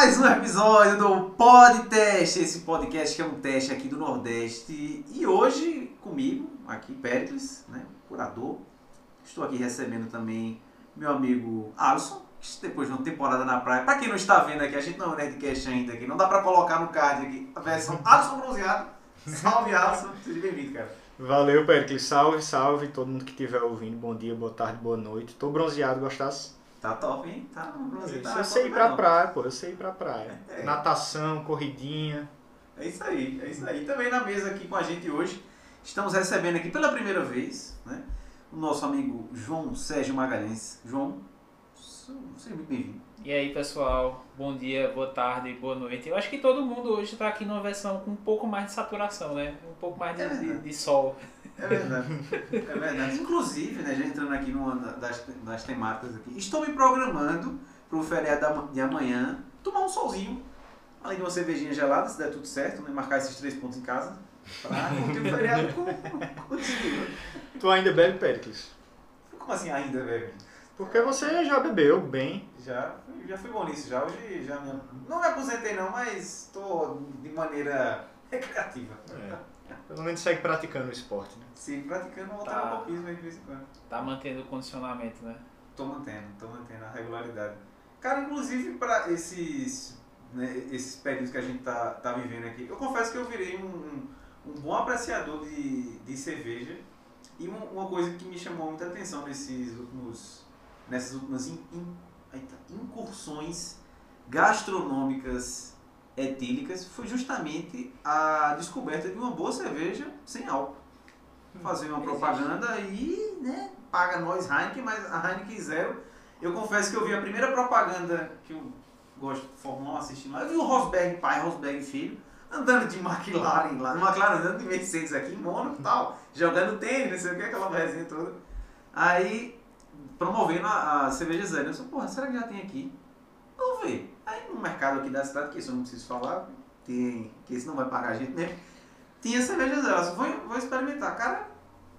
mais um episódio do Podcast, esse podcast que é um teste aqui do Nordeste. E hoje comigo, aqui Pericles, né, curador. Estou aqui recebendo também meu amigo Alisson, depois de uma temporada na praia. Para quem não está vendo aqui, a gente não é Nerdcast ainda aqui, não dá para colocar no card aqui a versão Alisson bronzeado. Salve Alisson, seja bem-vindo, cara. Valeu, Pericles. Salve, salve todo mundo que estiver ouvindo. Bom dia, boa tarde, boa noite. Tô bronzeado, gostasse? Tá top, hein? Tá. Isso, Tá eu sei ir pra não. praia, pô. Eu sei ir pra praia. É. Natação, corridinha. É isso aí, é isso aí. Também na mesa aqui com a gente hoje, estamos recebendo aqui pela primeira vez, né? O nosso amigo João Sérgio Magalhães. João, seja muito bem-vindo. E aí pessoal, bom dia, boa tarde, boa noite. Eu acho que todo mundo hoje está aqui numa versão com um pouco mais de saturação, né? Um pouco mais de, É de, de sol. É verdade. É verdade. Inclusive, né, já entrando aqui numa das, das temáticas aqui, estou me programando para o feriado de amanhã tomar um solzinho, além de uma cervejinha gelada, se der tudo certo, né? Marcar esses três pontos em casa. Pra curtir o feriado com, contigo. Tu ainda bebe, Pericles? Como assim ainda, velho? Porque você já bebeu bem. Já, já fui bom nisso, já. Hoje já me, não me aposentei não, mas estou de maneira recreativa. Pelo menos segue praticando o esporte, né? Sim, praticando voltar Tá. pouquinho de vez em quando. Tá mantendo o condicionamento, né? Tô mantendo, tô mantendo a regularidade. Cara, inclusive para esses, né, esses períodos que a gente tá, tá vivendo aqui, eu confesso que eu virei um, um, um bom apreciador de, de cerveja e um- uma coisa que me chamou muita atenção nesses últimos, nessas últimas in- in- eita, incursões gastronômicas etílicas foi justamente a descoberta de uma boa cerveja sem álcool. Fazer uma propaganda e, né, paga nós Heineken, mas a Heineken zero. Eu confesso que eu vi a primeira propaganda que eu gosto de Fórmula 1 assistindo lá. Eu vi o Rosberg pai, Rosberg filho, andando de McLaren lá, McLaren andando de Mercedes aqui em Mônaco e tal, jogando tênis, não sei o que, aquela resenha toda. Aí, promovendo a, a cerveja zero. Eu disse, porra, será que já tem aqui? Vamos ver. Aí no mercado aqui da cidade, que isso eu não preciso falar, tem, que esse não vai pagar a gente mesmo, tinha cerveja zero. Disse, vou, vou experimentar. Cara,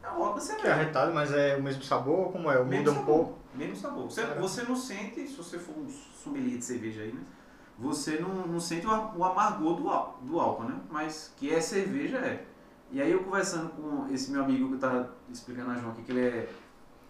é uma ótima Que é cerveja. arretado, mas é o mesmo sabor? Como é? Mesmo Muda um pouco? Mesmo sabor. Você, Caramba. você não sente, se você for um sommelier de cerveja aí, né? Você não, não sente o, o amargor do, do álcool, né? Mas que é cerveja, é. E aí eu conversando com esse meu amigo que eu tava explicando a João aqui, que ele é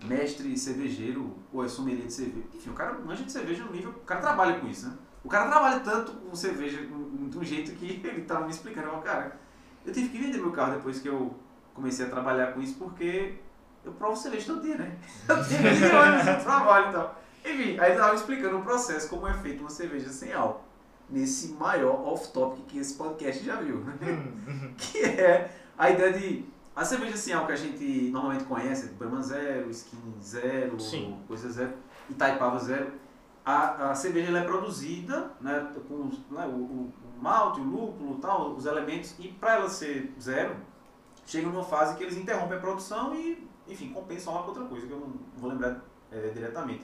mestre cervejeiro, ou é sommelier de cerveja. Enfim, o cara manja de cerveja no nível... O cara trabalha com isso, né? O cara trabalha tanto com cerveja de um jeito que ele tava me explicando. Eu, cara, eu tive que vender meu carro depois que eu comecei a trabalhar com isso, porque eu provo cerveja todo dia, né? Eu tenho mil anos de trabalho e tal. Enfim, aí tava me explicando o processo, como é feito uma cerveja sem álcool. Nesse maior off-topic que esse podcast já viu. né? que é a ideia de... A cerveja álcool que a gente normalmente conhece, Brahma Zero, Skin Zero, Sim. Coisa Zero, Itaipava Zero. A, a cerveja é produzida né, com né, o, o- o malte, o lúpulo, tal, os elementos, e para ela ser zero, chega numa fase que eles interrompem a produção e, enfim, compensam lá com outra coisa, que eu não vou lembrar é, diretamente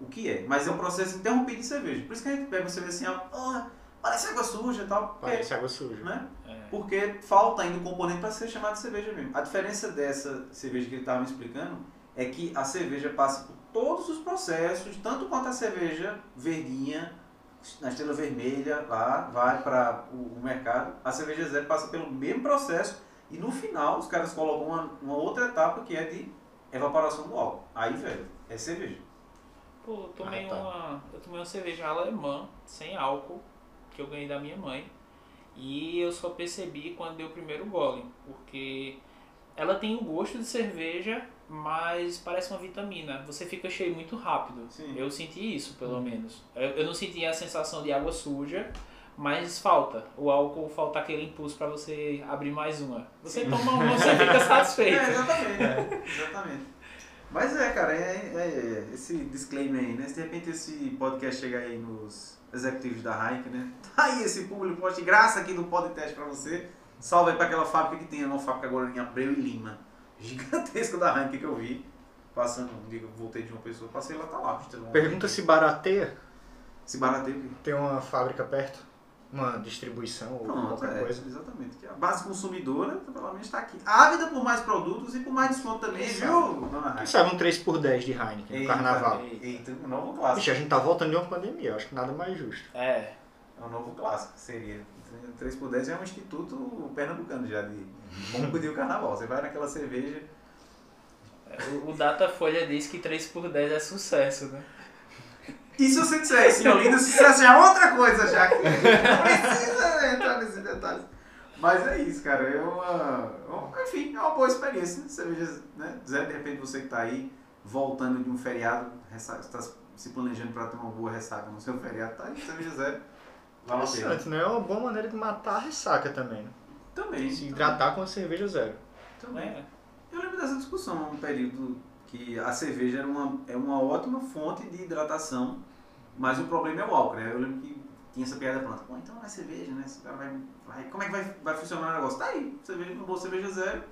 o que é. Mas é um processo interrompido de cerveja. Por isso que a gente pega uma cerveja assim, ah, parece água suja e tal. porque, Parece água suja. né? É. Porque falta ainda o componente para ser chamado de cerveja mesmo. A diferença dessa cerveja que ele estava me explicando é que a cerveja passa por todos os processos, tanto quanto a cerveja verdinha, na estrela vermelha, lá, vai para o, o mercado. A cerveja zero passa pelo mesmo processo e no final os caras colocam uma, uma outra etapa que é de evaporação do álcool. Aí, velho, é cerveja. Pô, eu tomei, Ah, tá. uma, eu tomei uma cerveja alemã, sem álcool, que eu ganhei da minha mãe. E eu só percebi quando deu o primeiro gole, porque ela tem o gosto de cerveja, mas parece uma vitamina. Você fica cheio muito rápido. Sim. Eu senti isso, pelo menos. Eu, eu não senti a sensação de água suja, mas falta. O álcool falta aquele impulso para você abrir mais uma. Você toma uma, você fica satisfeito. É, exatamente. exatamente. Mas é, cara, é, é- é esse disclaimer aí, né? Se de repente esse podcast chegar aí nos executivos da Heineken, né? Tá aí esse público poste graça aqui no podcast pra você. Salve aí pra aquela fábrica que tem, a nova fábrica agora em Abreu e Lima. Gigantesca da Heineken que eu vi. Passando, um eu voltei de uma pessoa, passei lá, tá lá. Pergunta se barateia. Se barateio. Tem uma fábrica perto? Uma distribuição ou Pronto, qualquer é, coisa? exatamente. Que a base consumidora, pelo menos, está aqui. Ávida por mais produtos e por mais desconto também, Quem viu, dona Quem sabe um 3x10 de Heineken no Eita, carnaval. Eita, um novo clássico. Vixe, a gente tá voltando de uma pandemia, eu acho que nada mais justo. É, É um novo clássico, seria. 3 por 10 é um instituto pernambucano já de bom pedir o carnaval. Você vai naquela cerveja. O, o Datafolha diz que 3 por 10 é sucesso, né? E se você disser isso em Olinda, sucesso já é outra coisa já. que Não precisa entrar nesses detalhes. Mas é isso, cara. É uma, uma- enfim, é uma boa experiência. Cerveja, né? Zé, de repente você que tá aí, voltando de um feriado, está se planejando para ter uma boa ressaca no seu feriado, tá aí, zero. Pena. Interessante, né? É uma boa maneira de matar a ressaca também, né? Também. Se hidratar com a cerveja zero. Também. É. Eu lembro dessa discussão, um período que a cerveja era uma, é uma ótima fonte de hidratação, mas o problema é o álcool, né? Eu lembro que tinha essa piada pronta. Pô, então não é cerveja, né? Esse cara vai, vai- como é que vai, vai funcionar o negócio? Tá aí, cerveja, uma boa cerveja zero,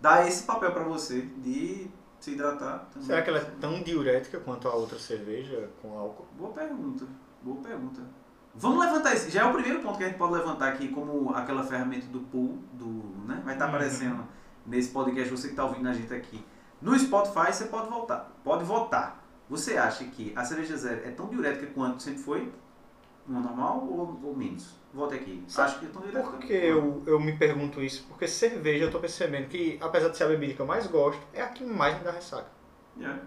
dá esse papel pra você de se hidratar. também. Será que ela é tão diurética quanto a outra cerveja com álcool? Boa pergunta, boa pergunta. Vamos levantar isso. Já é o primeiro ponto que a gente pode levantar aqui como aquela ferramenta do pool, do, né? Vai estar Uhum. aparecendo nesse podcast, você que está ouvindo a gente aqui. No Spotify você pode voltar, pode votar. Você acha que a cerveja zero é tão diurética quanto sempre foi? Uma normal ou, ou menos? Volte aqui. Sabe Acho que é tão diurética. Por que eu, eu me pergunto isso? Porque cerveja eu tô percebendo que, apesar de ser a bebida que eu mais gosto, é a que mais me dá ressaca. Yeah.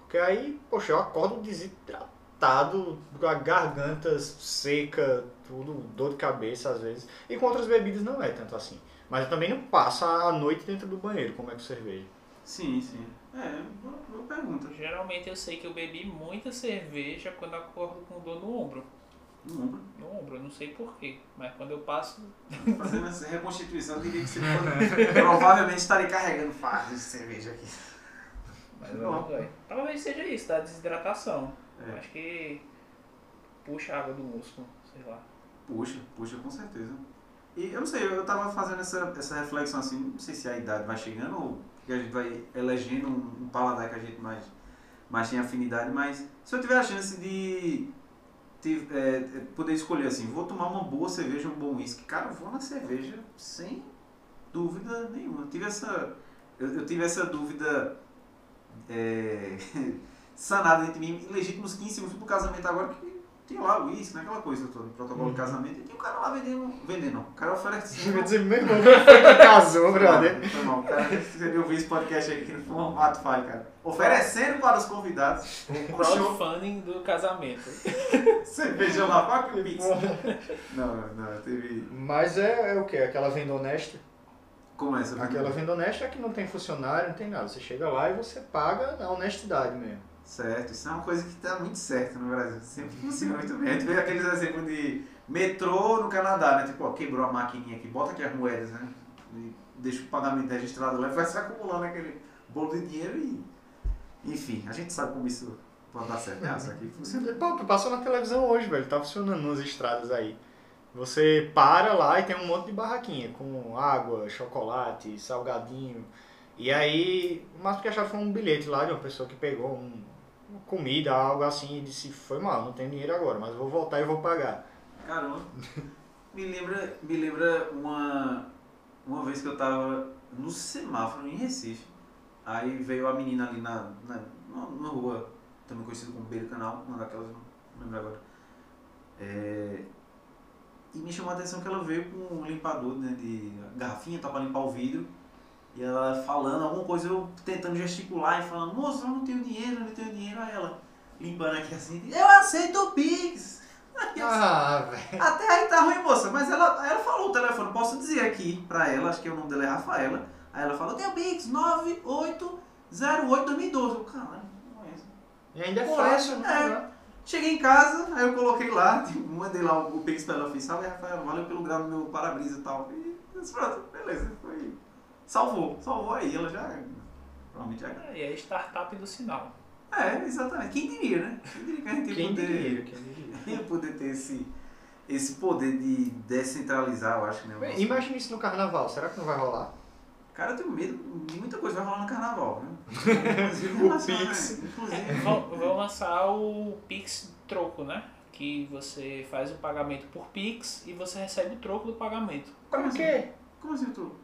Porque aí, poxa, eu acordo desidratado, com a garganta seca, tudo, dor de cabeça às vezes. E com outras bebidas não é tanto assim. Mas eu também não passo a noite dentro do banheiro, como é com cerveja. Sim, sim. É, boa, pergunta. Geralmente eu sei que eu bebi muita cerveja quando acordo com dor no ombro. No ombro. No ombro, eu não sei porquê. Mas quando eu passo. Fazendo essa reconstituição, eu diria que você provavelmente estaria carregando fardos de cerveja aqui. Mas Não. não. Talvez seja isso, da desidratação. É. Acho que puxa a água do músculo, sei lá. Puxa, puxa, com certeza. E eu não sei, eu tava fazendo essa, essa reflexão assim, não sei se a idade vai chegando ou que a gente vai elegendo um, um paladar que a gente mais, mais tem afinidade, mas se eu tiver a chance de é, é, poder escolher assim, vou tomar uma boa cerveja, um bom uísque, cara, eu vou na cerveja sem dúvida nenhuma. Eu tive essa, eu, eu tive essa dúvida é, sanada entre mim, legítimos 15 segundos pro casamento agora, que tinha lá o uísque, né, aquela coisa toda, protocolo de casamento, e tinha o cara lá vendendo, vendendo, o cara oferecendo. dizer, meu irmão, foi que casou, brother? Não, foi mal. O cara você ouviu esse podcast aqui que não foi um ato falho, cara. Oferecendo para os convidados O um crowdfunding do casamento. cervejão lá, quatro pix. Não, não, teve. Mas é, é o quê? Aquela venda honesta? Como é essa? Aquela venda honesta é que não tem funcionário, não tem nada. Você chega lá e você paga na honestidade mesmo. Certo, isso é uma coisa que está muito certa no Brasil. Sempre funciona muito bem. A gente vê aqueles exemplos de metrô no Canadá, né? Tipo, ó, quebrou a maquininha aqui, bota aqui as moedas, né? E deixa o pagamento registrado lá e vai se acumulando aquele bolo de dinheiro e. Enfim, a gente sabe como isso pode dar certo. né? Isso aqui funciona. Pô, passou na televisão hoje, velho. Tá funcionando nas estradas aí. Você para lá e tem um monte de barraquinha com água, chocolate, salgadinho. E aí, o máximo que acharam foi um bilhete lá de uma pessoa que pegou um, uma comida, algo assim, e disse: Foi mal, não tenho dinheiro agora, mas vou voltar e vou pagar. Caramba. Me lembra, me lembra uma, uma vez que eu tava no semáforo em Recife. Aí veio a menina ali na, na, numa rua, também conhecida como Beira Canal, uma daquelas, não lembro agora. É, e me chamou a atenção que ela veio com um limpador né, de garrafinha, tá pra limpar o vidro. E ela falando alguma coisa, eu tentando gesticular e falando, moça, eu não tenho dinheiro, eu não tenho dinheiro. Aí ela limpando aqui assim, eu aceito o Pix. Aí Ah, velho. até aí tá ruim, moça, mas ela, ela falou o telefone, posso dizer aqui pra ela, acho que o nome dela é Rafaela. Aí ela falou, tem o Pix 9808 2012. Eu, caralho, não conheço. E ainda é fácil, é. né? Cheguei em casa, aí eu coloquei lá, tipo, mandei lá o, o Pix pra ela, fiz, salve Rafaela, valeu pelo grau no meu para-brisa e tal. E pronto, beleza, foi. Salvou, salvou aí, ela já. Provavelmente já. É, e a startup do sinal. É, exatamente. Quem diria, né? Quem diria que a gente ia Quem poder. diria, quem diria. ia poder ter esse, esse poder de descentralizar, eu acho, né? o Bem, Imagina isso no carnaval, será que não vai rolar? Cara, eu tenho medo de muita coisa vai rolar no carnaval, viu? Inclusive, O Pix. né? Inclusive. Vão, vão lançar o Pix troco, né? Que você faz o pagamento por Pix e você recebe o troco do pagamento. Como o assim? quê? Como assim, tu? Troco.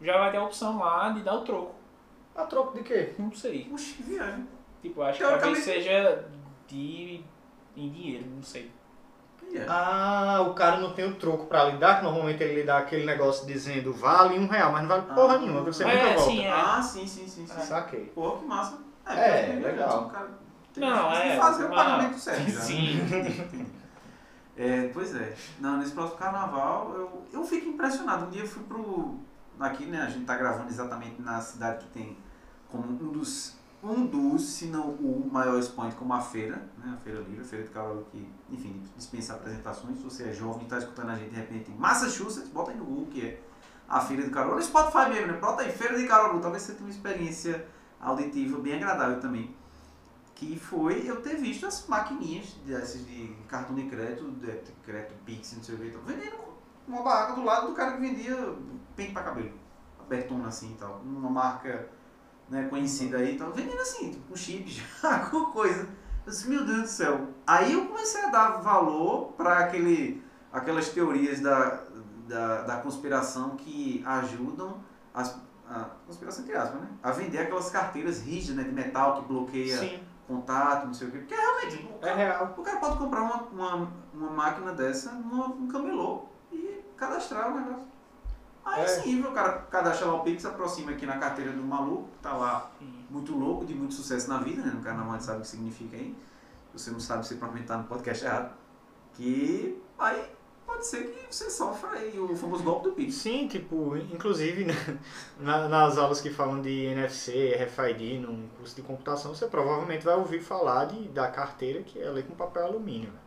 Já vai ter a opção lá de dar o troco. A troco de quê? Não sei. Puxa, que viagem. Tipo, acho que talvez seja de em dinheiro, não sei. E é. Ah, o cara não tem o troco pra lhe dar, que normalmente ele lhe dá aquele negócio dizendo vale um real, mas não vale porra Ah. nenhuma, porque você É, nunca volta. sim, é. Ah, sim, sim, sim, sim. Saquei. Pô, que massa. É, porque, legal. o cara tem Não, que é, fazer o mas- pagamento certo. né? Sim. É, pois é. Não, nesse próximo carnaval eu, eu fico impressionado. Um dia eu fui pro. Aqui, né? A gente tá gravando exatamente na cidade que tem como um dos. Um dos, se não o maior expoente como a feira, né? A Feira Livre, a Feira de Caruaru que, enfim, dispensa apresentações. Se você é jovem e está escutando a gente de repente em Massachusetts, bota aí no Google que é a Feira de. No Spotify mesmo, né? Bota aí, Feira de Caruaru. Talvez você tenha uma experiência auditiva bem agradável também que foi eu ter visto as maquininhas dessas de cartão de crédito, de, crédito Pix, não sei o que, então, vendendo uma barraca do lado do cara que vendia pente pra cabelo, abertona assim e tal, uma marca né, conhecida aí e tal, vendendo assim, tipo, com chip já, com coisa. Eu disse, meu Deus do céu. Aí eu comecei a dar valor para aquele, aquelas teorias da, da, da conspiração que ajudam as, a conspiração entre aspas, né? A vender aquelas carteiras rígidas, né, de metal que bloqueia Sim, contato, não sei o quê. Porque realmente, o é cara, real. o cara pode comprar uma, uma, uma máquina dessa num camelô e cadastrar o negócio. Aí É. sim, o cara cadastra lá o Pix, aproxima aqui na carteira do maluco, tá lá Sim. muito louco, de muito sucesso na vida, né? No carnaval a gente sabe o que significa aí. Se você não sabe, você provavelmente tá no podcast errado. Que aí pode ser que você sofra aí o famoso golpe do Pix. Sim, tipo, inclusive né, na- nas aulas que falam de NFC, RFID, num curso de computação, você provavelmente vai ouvir falar de, da carteira que é ler com papel alumínio. né?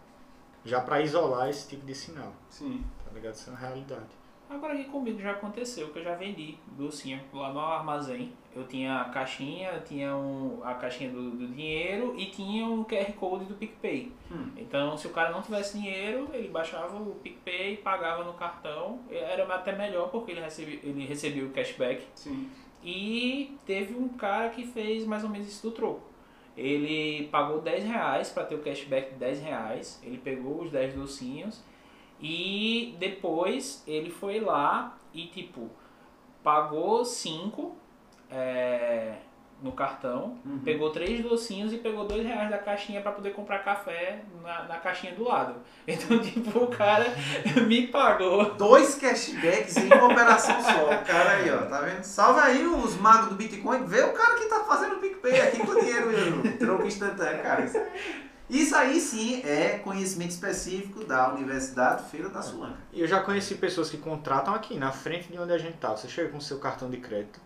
Já para isolar esse tipo de sinal, Sim. tá ligado? Isso é uma realidade. Agora aqui comigo já aconteceu, que eu já vendi docinho lá no armazém. Eu tinha a caixinha, eu tinha um, a caixinha do, do dinheiro e tinha um QR Code do PicPay. Hum. Então, se o cara não tivesse dinheiro, ele baixava o PicPay, pagava no cartão. Era até melhor porque ele recebia, ele recebia o cashback. Sim. E teve um cara que fez mais ou menos isso do troco. Ele pagou 10 reais para ter o cashback de 10 reais. Ele pegou os 10 docinhos e depois ele foi lá e tipo pagou 5 no cartão, Uhum. pegou três docinhos e pegou 2 reais da caixinha para poder comprar café na, na caixinha do lado. Então, tipo, o cara me pagou Dois cashbacks em uma operação só. O cara aí, ó, tá vendo? Salve aí os magos do Bitcoin. Vê o cara que tá fazendo o PicPay aqui com dinheiro. Troco instantâneo, cara. Isso isso aí sim é conhecimento específico da Universidade Feira da Sulanca. E eu já conheci pessoas que contratam aqui, na frente de onde a gente tá. Você chega com o seu cartão de crédito,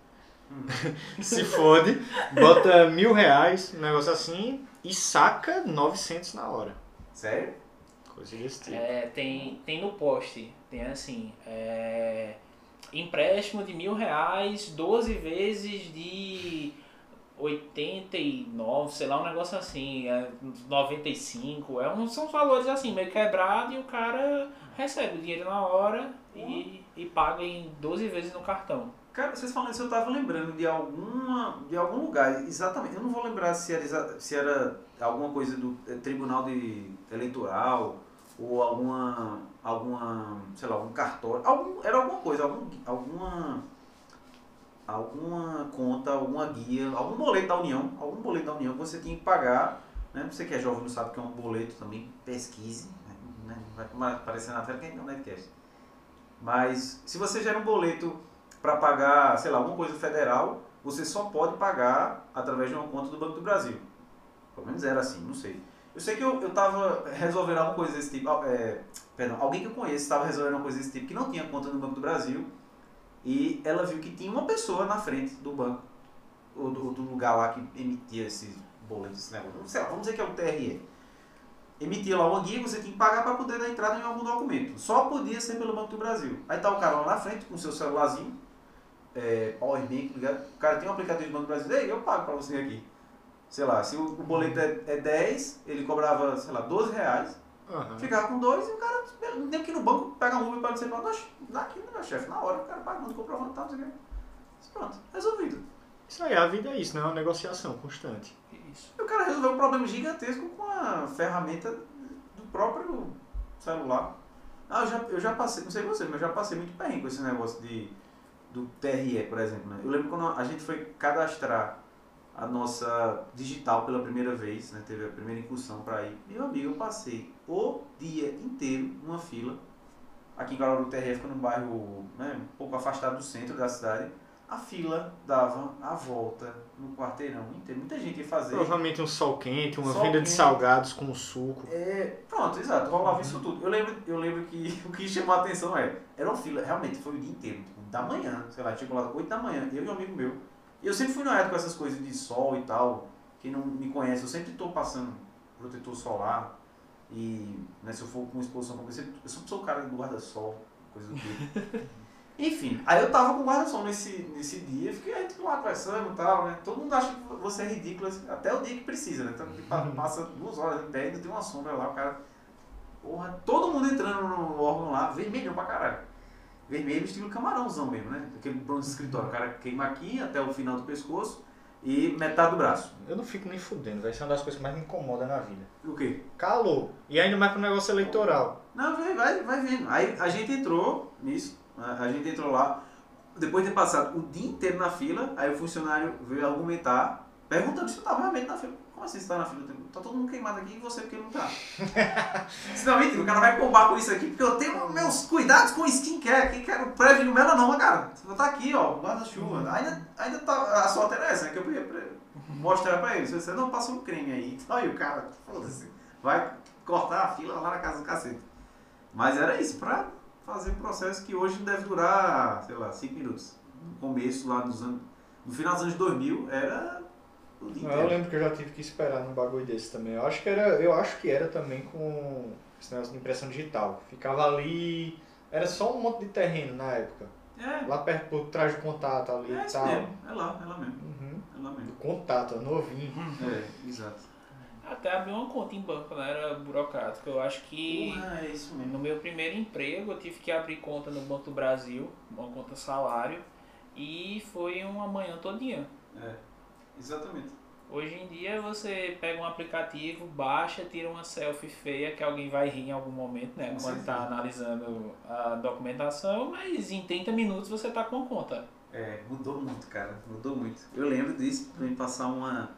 se fode, bota mil reais, um negócio assim, e saca 900 na hora. Sério? Coisa desse tipo. É, tem, tem no poste, tem assim, é, empréstimo de mil reais, 12 vezes de 89, sei lá, um negócio assim, é, 95, é um, são valores assim, meio quebrado e o cara recebe o dinheiro na hora e, e paga em 12 vezes no cartão. Cara, vocês falando isso, eu tava lembrando de alguma de algum lugar, exatamente. Eu não vou lembrar se era, se era alguma coisa do eh, Tribunal de Eleitoral ou alguma alguma, sei lá, algum cartório, algum, era alguma coisa, algum, alguma alguma conta, alguma guia, algum boleto da União, algum boleto da União que você tinha que pagar, né? Você que é jovem não sabe o que é um boleto também, pesquise, né? Não vai aparecer na tela que é um netcast. Mas se você gera um boleto para pagar, sei lá, alguma coisa federal, você só pode pagar através de uma conta do Banco do Brasil. Pelo menos era assim, não sei. Eu sei que eu, eu tava resolvendo alguma coisa desse tipo, ah, é, perdão, alguém que eu conheço estava resolvendo uma coisa desse tipo que não tinha conta no Banco do Brasil e ela viu que tinha uma pessoa na frente do banco, ou do, do lugar lá que emitia esses boletos, esse negócio, sei lá, vamos dizer que é o TRE. Emitia lá uma guia, você tinha que pagar para poder dar entrada em algum documento. Só podia ser pelo Banco do Brasil. Aí tá o cara lá na frente com seu celularzinho, é, Powerbank, ligado? O cara tem um aplicativo do Banco do Brasil, ei, eu pago para você aqui. Sei lá, se o, o boleto é, é 10, ele cobrava, sei lá, 12 reais. Aham. Ficava com dois e o cara, nem que no banco, pega um Uber para falar, dá aqui, meu chefe, na hora, o cara paga, manda comprovando, tá, não sei o quê. Pronto, resolvido. Isso aí, a vida é isso, né? É uma negociação constante. Isso. E o cara resolveu um problema gigantesco com a ferramenta do próprio celular. Ah, eu já, eu já passei, não sei você, mas eu já passei muito perrengue com esse negócio de, do TRE, por exemplo. Né? Eu lembro quando a gente foi cadastrar a nossa digital pela primeira vez, né? Teve a primeira incursão para ir. Meu amigo, eu passei o dia inteiro numa fila. Aqui em Caruaru Terra fica num bairro né, um pouco afastado do centro da cidade. A fila dava a volta no quarteirão inteiro. Muita gente ia fazer. Provavelmente um sol quente, uma Sol venda de quente. salgados com suco. É, pronto, exato, rolava isso tudo. Eu lembro, eu lembro que o que chamou a atenção é, era uma fila, realmente, foi o dia inteiro, tipo, da manhã, sei lá, chegou lá 8 da manhã, eu e um amigo meu. E eu sempre fui noiado com essas coisas de sol e tal. Quem não me conhece, eu sempre estou passando protetor solar. E né, se eu for com exposição como eu sempre, sou o cara do guarda-sol, coisa do tipo. Enfim, aí eu tava com guarda-sol nesse, nesse dia, fiquei aí tipo, lá conversando e tal, né? Todo mundo acha que você é ridículo, assim, até o dia que precisa, né? Pa- passa duas horas em pé, ainda tem uma sombra lá, o cara. Porra, todo mundo entrando no órgão lá, vermelhão pra caralho. Vermelho estilo camarãozão mesmo, né? Aquele bronze escritório. O cara queima aqui até o final do pescoço e metade do braço. Eu não fico nem fudendo, vai ser uma das coisas que mais me incomoda na vida. O quê? Calor. E ainda mais pro negócio eleitoral. Não, vai, vai, vai vendo. Aí a gente entrou nisso, a a gente entrou lá, depois de ter passado o dia inteiro na fila, aí o funcionário veio argumentar, perguntando se eu estava realmente na fila. Como assim você está na fila? Tá todo mundo queimado aqui e você porque não tá. Se não, mentira, o cara vai combar com isso aqui, porque eu tenho meus cuidados com skincare, aqui quero prevenir melanoma, cara. Você tá aqui, ó, guarda-chuva. Ainda, ainda tá, a era essa, né, que eu ia mostrar pra ele. Você não passou um creme aí. Aí o cara, foda-se, vai cortar a fila lá na casa do cacete. Mas era isso, pra fazer um processo que hoje deve durar, sei lá, 5 minutos. No começo, lá dos anos. No final dos anos 2000, era dia Eu lembro que eu já tive que esperar num bagulho desse também. Eu acho que era, eu acho que era também com esse negócio de impressão digital. Ficava ali. Era só um monte de terreno na época. É, Lá perto por trás do contato ali é e tal. mesmo. É lá, é lá mesmo. Uhum. É lá mesmo. Do contato, novinho. É, exato. Até abrir uma conta em banco, né? Era burocrático. Eu acho que é isso mesmo. no meu primeiro emprego eu tive que abrir conta no Banco do Brasil, uma conta salário, e foi uma manhã todinha. É, exatamente. Hoje em dia você pega um aplicativo, baixa, tira uma selfie feia que alguém vai rir em algum momento, né? Com Quando está analisando a documentação, mas em 30 minutos você está com a conta. É, mudou muito, cara. Mudou muito. Eu lembro disso, pra mim passar uma,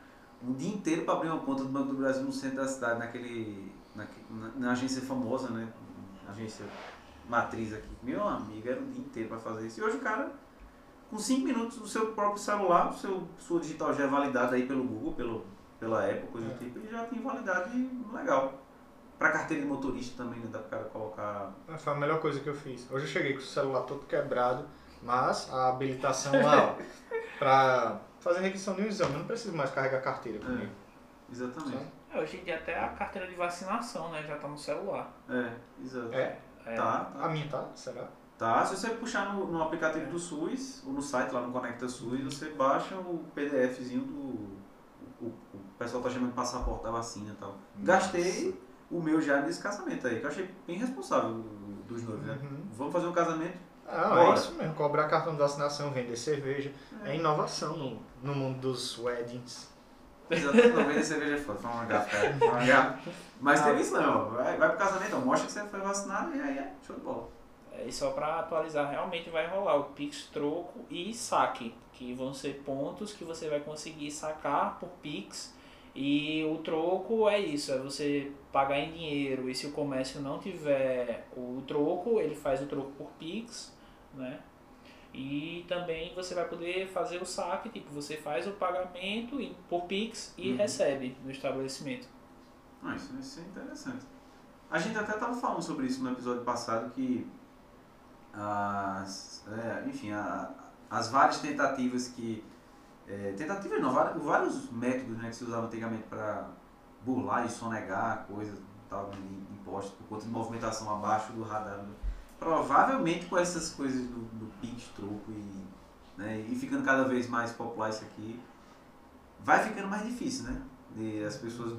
um dia inteiro pra abrir uma conta do Banco do Brasil no centro da cidade, naquele. naque- na, na agência famosa, né? Agência matriz aqui. Meu amigo, era um dia inteiro pra fazer isso. E hoje o cara, com 5 minutos do seu próprio celular, o seu, sua digital já é validada aí pelo Google, pelo, pela Apple, coisa do É. tipo, e já tem validade legal. Pra carteira de motorista também, né? Dá pro cara colocar. Foi a melhor coisa que eu fiz. Hoje eu cheguei com o celular todo quebrado, mas a habilitação lá, ó, pra fazer requisição de um exame, eu não preciso mais carregar carteira comigo. Exatamente. sabe? É, hoje em dia até a carteira de vacinação, né? Já está no celular. É, exato. É? É, Tá, tá. A minha tá? Será? Tá, se você puxar no, no aplicativo do SUS, ou no site lá no Conecta SUS, você baixa o PDFzinho do. O, o pessoal tá chamando de passaporte da vacina e tal. Gastei o meu já nesse casamento aí, que eu achei bem responsável do- dos noivos, né? Uhum. Vamos fazer um casamento? Ah, Bora. é isso mesmo. Cobrar cartão de vacinação, vender cerveja. É inovação no, no mundo dos weddings. Exatamente, não, vender cerveja é foda, foi uma gafa, cara. Uma gafa. Mas teve isso não, vai, vai pro casamento, mostra que você foi vacinado e aí é show de bola. É, e só para atualizar, realmente vai rolar o Pix Troco e Saque, que vão ser pontos que você vai conseguir sacar por Pix. E o troco é isso, é você pagar em dinheiro. E se o comércio não tiver o troco, ele faz o troco por Pix, né? E também você vai poder fazer o saque, tipo, você faz o pagamento por Pix e Uhum. recebe no estabelecimento. Ah, isso, isso é interessante. A gente até estava falando sobre isso no episódio passado, que as, é, enfim, a- as várias tentativas que. É, tentativas não, vários, vários métodos né, que se usavam antigamente para burlar e sonegar coisas impostos por conta de movimentação abaixo do radar. né? Provavelmente com essas coisas do, do Pix, troco e, né, e ficando cada vez mais popular isso aqui, vai ficando mais difícil, né? De as pessoas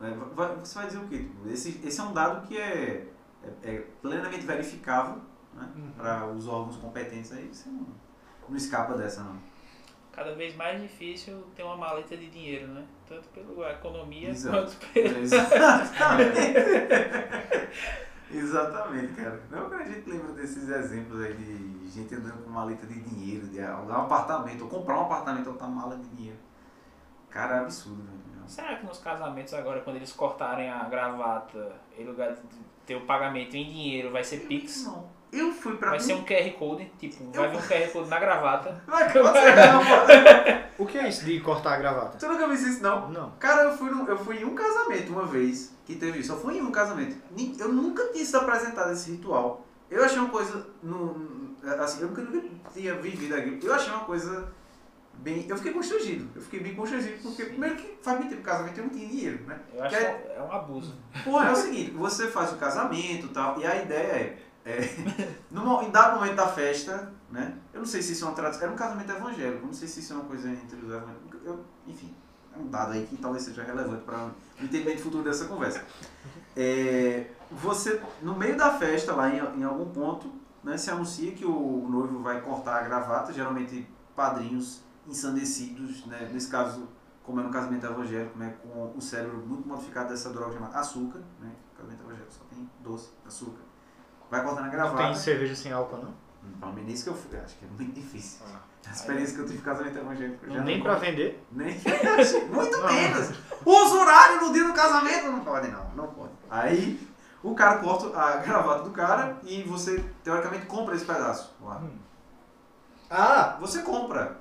é, vai- você vai dizer o quê? Tipo, Esse, esse é um dado que é, é, é plenamente verificável né? Uhum. para os órgãos competentes aí, você não, não escapa dessa não. Cada vez mais difícil ter uma maleta de dinheiro, né? Tanto pela economia Exato. quanto pelo Exatamente. Exatamente, cara. Não que a gente lembra desses exemplos aí de gente andando com maleta de dinheiro, de alugar um apartamento, ou comprar um apartamento ou uma mala de dinheiro. Cara, é absurdo, velho. Será que nos casamentos agora, quando eles cortarem a gravata, em lugar de ter o pagamento em dinheiro, vai ser Pix? Não. Eu fui pra. Vai ser um QR Code, tipo, vai vir um QR Code na gravata. Vai, pode ser, não. O que é isso de cortar a gravata? Tu nunca viu isso, não? Não. Cara, eu fui, num- eu fui em um casamento uma vez que teve isso. Eu fui em um casamento. Eu nunca tinha sido apresentado esse ritual. Eu achei uma coisa. No, assim, eu nunca, nunca tinha vivido aquilo. Eu achei uma coisa bem. Eu fiquei constrangido. Eu fiquei bem constrangido porque, primeiro, que faz muito tempo que casamento eu não tinha dinheiro, né? Eu acho Que que é- é um abuso. Pô, é o seguinte: você faz o casamento e tal, e a ideia é. É em dado momento da festa, né? Eu não sei se isso é uma tradição. Era um casamento evangélico, não sei se isso é uma coisa entre os. Eu, enfim, é um dado aí que talvez seja relevante para o entendimento futuro dessa conversa. É, você, no meio da festa, lá em, em algum ponto, né, se anuncia que o noivo vai cortar a gravata, geralmente padrinhos ensandecidos, né, nesse caso, como é no casamento evangélico, né, com o cérebro muito modificado dessa droga chamada açúcar, né, casamento evangélico só tem doce, açúcar, vai cortando a Não gravata. tem cerveja sem álcool, não? Pelo menos nisso que eu fui, acho que é muito difícil. A experiência que eu tive em casamento evangélico. Não, nem não pra vender? nem muito Não. menos. Uso horário no dia do casamento não pode não, não pode. Aí o cara corta a gravata do cara e você teoricamente compra esse pedaço. lá. Ah! Você compra.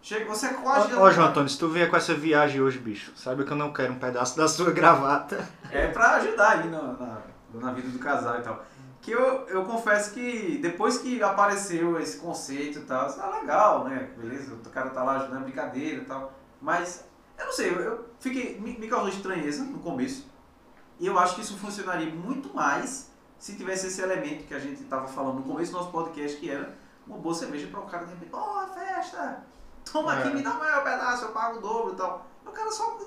Chega, você Ó, quase ó, João Antônio, se tu vier com essa viagem hoje, bicho, saiba que eu não quero um pedaço da sua gravata. É pra ajudar aí na, na, na vida do casal e tal. Que eu, eu confesso que depois que apareceu esse conceito e tal, ah, legal, né? Beleza, o cara tá lá ajudando brincadeira e tal. Mas, eu não sei, eu, eu fiquei. Me, me causou estranheza no começo. E eu acho que isso funcionaria muito mais se tivesse esse elemento que a gente tava falando no começo do nosso podcast, que era uma boa cerveja para o cara de repente, ó, festa! Toma aqui, É. me dá o maior pedaço, eu pago o dobro e tal. O cara só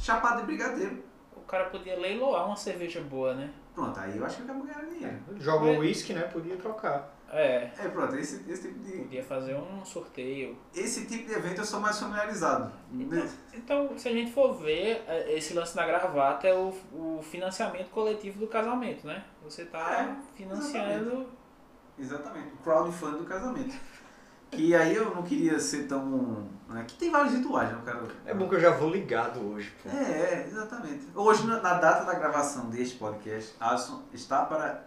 chapado de brigadeiro. O cara podia leiloar uma cerveja boa, né? Pronto, aí eu acho que acabou ganhando dinheiro. Jogou É. uísque, né? Podia trocar. É, É, pronto, esse, esse, tipo de, podia fazer um sorteio. esse tipo de evento eu sou mais familiarizado. Então, então, se a gente for ver, é, esse lance da gravata é o, o financiamento coletivo do casamento, né? Você tá É, financiando. Exatamente, o crowdfunding do casamento. Que aí eu não queria ser tão. Né, que tem vários rituais, né? Cara, É bom que eu já vou ligado hoje, pô. É, é, exatamente. Hoje, na, data da gravação deste podcast, Alisson está para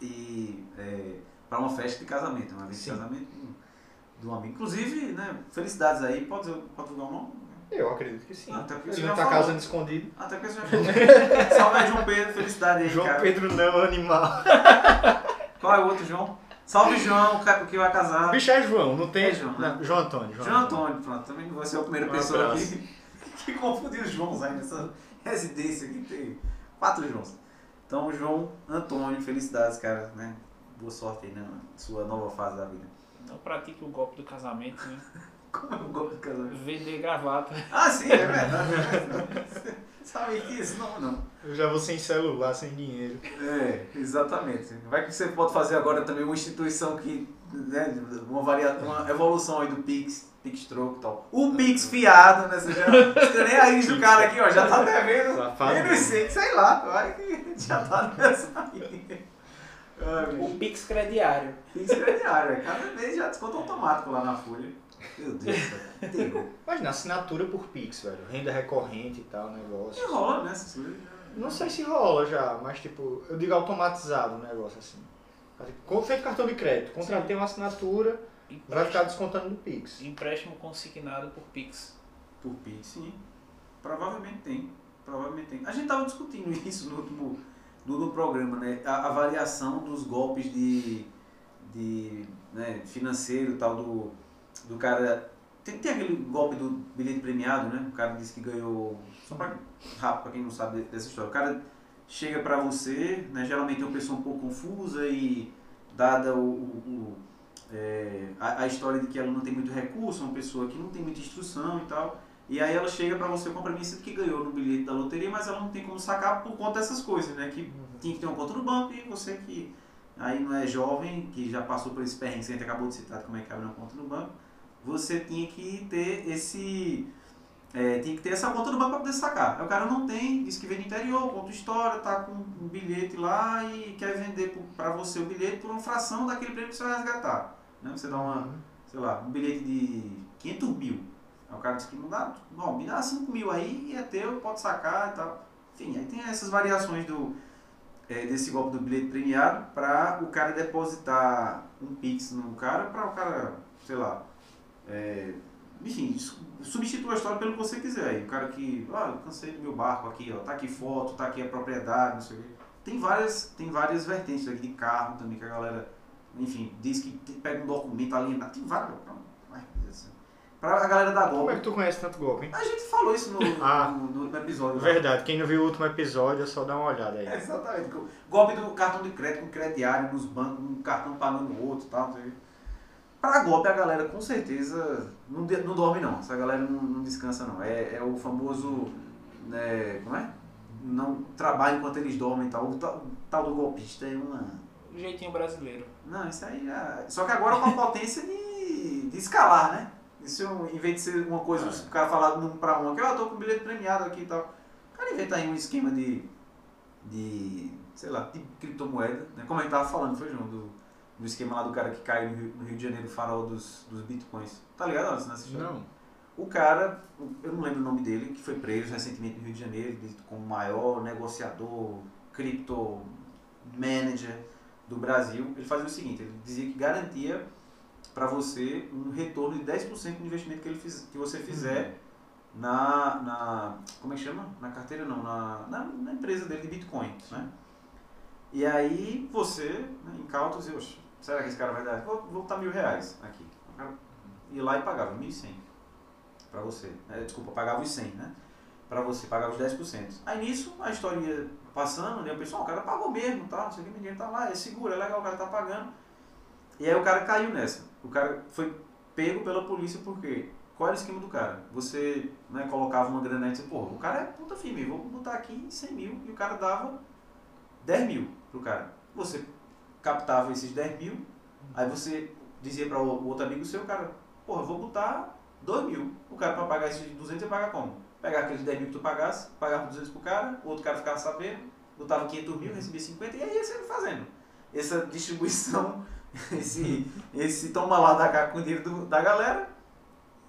ir é, para uma festa de casamento, uma vez de casamento de um amigo. Inclusive, né, felicidades aí, pode, pode divulgar o nome? Eu acredito que sim. Até porque Ele você não tá falou. casando escondido. Até porque você já falou. Salve João Pedro, felicidade aí, João cara. Pedro não, animal. Qual é o outro João? Salve João, o que vai casar. Bicho é João, não tem. É João, né? Não, João Antônio. João Antônio, pronto, também você é a primeira Um pessoa abraço. que, que confundiu os Joãos aí nessa residência aqui, tem quatro Joãos. Então, João Antônio, felicidades, cara, né? Boa sorte aí na sua nova fase da vida. Não pratique o golpe do casamento, né? Como é o golpe do casamento? Vender gravata. Ah, sim, é verdade. Sabe que isso? Não, não. Eu já vou sem celular, sem dinheiro. É, exatamente. Vai que você pode fazer agora também uma instituição que, né, uma, varia... uma evolução aí do Pix, Pix Troco e tal. O Pix fiado, né? Você já escaneia a raiz do cara aqui, ó, já tá devendo. Menos sei, sei lá, vai que já tá nessa aí. Ai. O Pix crediário. Pix crediário, é. cada vez já desconto automático lá na folha. Meu Deus. Terror. Imagina, assinatura por Pix, velho. Renda recorrente e tal, negócio. E rola, né? Não sei se rola já, mas tipo, eu digo automatizado o negócio assim. Como feito cartão de crédito, contratei uma assinatura, vai ficar descontando do Pix. Empréstimo consignado por Pix. Por Pix, sim. Provavelmente tem. Provavelmente tem. A gente tava discutindo isso no último no, no programa, né? A avaliação dos golpes de, de né, financeiro tal do, do cara. Tem, tem aquele golpe do bilhete premiado, né? O cara disse que ganhou. Só pra rápido, pra quem não sabe dessa história. O cara chega pra você, né? Geralmente é uma pessoa um pouco confusa e dada o, o- o, é, a, a história de que ela não tem muito recurso, é uma pessoa que não tem muita instrução e tal. E aí ela chega pra você com a premissa que ganhou no bilhete da loteria, mas ela não tem como sacar por conta dessas coisas, né? Que tinha que ter uma conta no banco e você que aí não é jovem, que já passou por esse perrengue que a gente acabou de citar como é que abre uma conta no banco, você tinha que ter esse. é, tinha que ter essa conta no banco para poder sacar. Aí o cara não tem, diz que vem do interior, conta história, tá com um bilhete lá e quer vender para você o bilhete por uma fração daquele prêmio que você vai resgatar. Né? Você dá uma, sei lá, um bilhete de 500 mil. Aí o cara disse que não dá, bom, me dá 5 mil aí, é teu, pode sacar e tal. Enfim, aí tem essas variações do, é, desse golpe do bilhete premiado para o cara depositar um Pix no cara, para o cara, sei lá, é, enfim, substitua a história pelo que você quiser. Aí o cara que, ah, eu cansei do meu barco aqui, ó, tá aqui foto, tá aqui a propriedade, não sei o quê. Tem várias, tem várias vertentes aqui de carro também que a galera, enfim, diz que pega um documento ali, tem várias, Pra a galera da Golpe. Como é que tu conhece tanto golpe, hein? A gente falou isso no, Ah. no, no último episódio. né? Verdade, quem não viu o último episódio é só dar uma olhada aí. É, exatamente. Golpe do cartão de crédito com crediário nos bancos, um cartão pagando o outro e tal. Pra golpe, a galera com certeza não, de- não dorme não. Essa galera não, não descansa não. É, é o famoso. Né, como é? Não trabalha enquanto eles dormem e tal. O tal, tal do golpista é uma. O jeitinho brasileiro. Não, isso aí é. Só que agora com a potência de, de escalar, né? Isso, é um- em vez de ser uma coisa, É. o cara falar de um pra um aqui, ó, eu tô com bilhete premiado aqui e tal. O cara inventa aí um esquema de. de. sei lá, de criptomoeda, né? Como a gente tava falando, foi, João? Do, do esquema lá do cara que caiu no Rio, de Janeiro, o farol dos, dos bitcoins. Tá ligado, nessa história? Não. O cara, eu não lembro o nome dele, que foi preso recentemente no Rio de Janeiro, como o maior negociador, cripto manager do Brasil. Ele fazia o seguinte, ele dizia que garantia para você um retorno de 10% do investimento que, ele fiz, que você fizer na, na. Como é que chama? Na carteira não, na, na, na empresa dele de Bitcoin. Né? E aí você, né, incauto, dizia, "Oxe, será que esse cara vai dar? Vou, botar mil reais aqui. Cara ia lá e pagava 1.100 para você. né? Desculpa, pagava os 100, né? Para você, pagava os 10%. Aí nisso, a história ia passando, né? o pessoal, o cara pagou mesmo, tá? não sei o que, ninguém tá lá, é seguro, é legal, o cara tá pagando. E aí o cara caiu nessa. O cara foi pego pela polícia porque qual era o esquema do cara? Você né, colocava uma grana e disse, pô, o cara é puta firme, vou botar aqui 100 mil e o cara dava 10 mil pro cara. Você captava esses 10 mil, aí você dizia para o outro amigo seu, cara, porra, vou botar 2 mil. O cara para pagar esses 200 ia pagar como? Pegar aqueles 10 mil que tu pagasse, pagava 200 pro cara, o outro cara ficava sabendo, botava 500 mil, recebia 50 e aí ia sempre fazendo. Essa distribuição, esse, esse toma lá da cá com o dinheiro do- da galera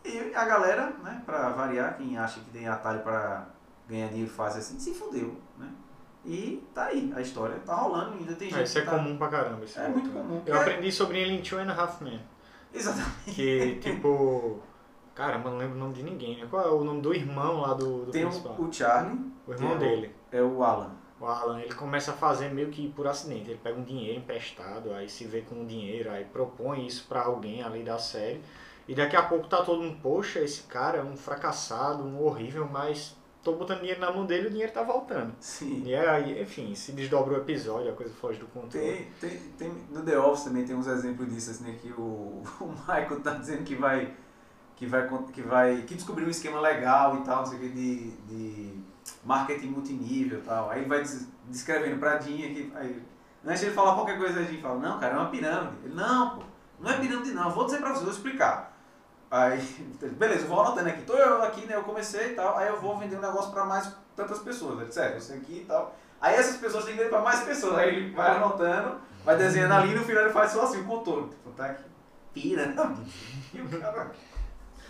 e a galera, né, pra variar, quem acha que tem atalho para ganhar dinheiro fácil assim, se fudeu, né? E tá aí, a história tá rolando, ainda tem gente É, isso é tá... comum pra caramba. esse É golpe, muito né? comum. Eu É- aprendi sobre ele em Two and a Half Men. Exatamente. Que, tipo... Caramba, não lembro o nome de ninguém, né? Qual é o nome do irmão lá do, do Tem principal? o, o Charlie, O irmão tem o- dele. é o Alan. O Alan, ele começa a fazer meio que por acidente. Ele pega um dinheiro emprestado, aí se vê com o dinheiro, aí propõe isso pra alguém ali da série. E daqui a pouco tá todo mundo, poxa, esse cara é um fracassado, um horrível, mas tô botando dinheiro na mão dele e o dinheiro tá voltando. Sim. E aí, enfim, se desdobra o episódio, a coisa foge do controle. Tem, tem, tem, no The Office também tem uns exemplos disso, assim, né, que o, o Michael tá dizendo que vai, que vai, que vai, que descobriu um esquema legal e tal, não sei o que, de, de marketing multinível e tal. Aí ele vai des- descrevendo pra Dinha que, aí, antes de ele falar qualquer coisa, a gente fala, não, cara, é uma pirâmide. Ele, não, pô, não é pirâmide não, vou dizer pra vocês, vou explicar. Aí, beleza, eu vou anotando aqui, tô eu aqui, né, eu comecei e tal, aí eu vou vender um negócio pra mais tantas pessoas, ele, sério, isso aqui e tal. Aí essas pessoas têm que vender pra mais pessoas, aí ele vai anotando, vai desenhando ali e no final ele faz só assim, o contorno. Tipo, tá aqui, pirâmide. E o cara...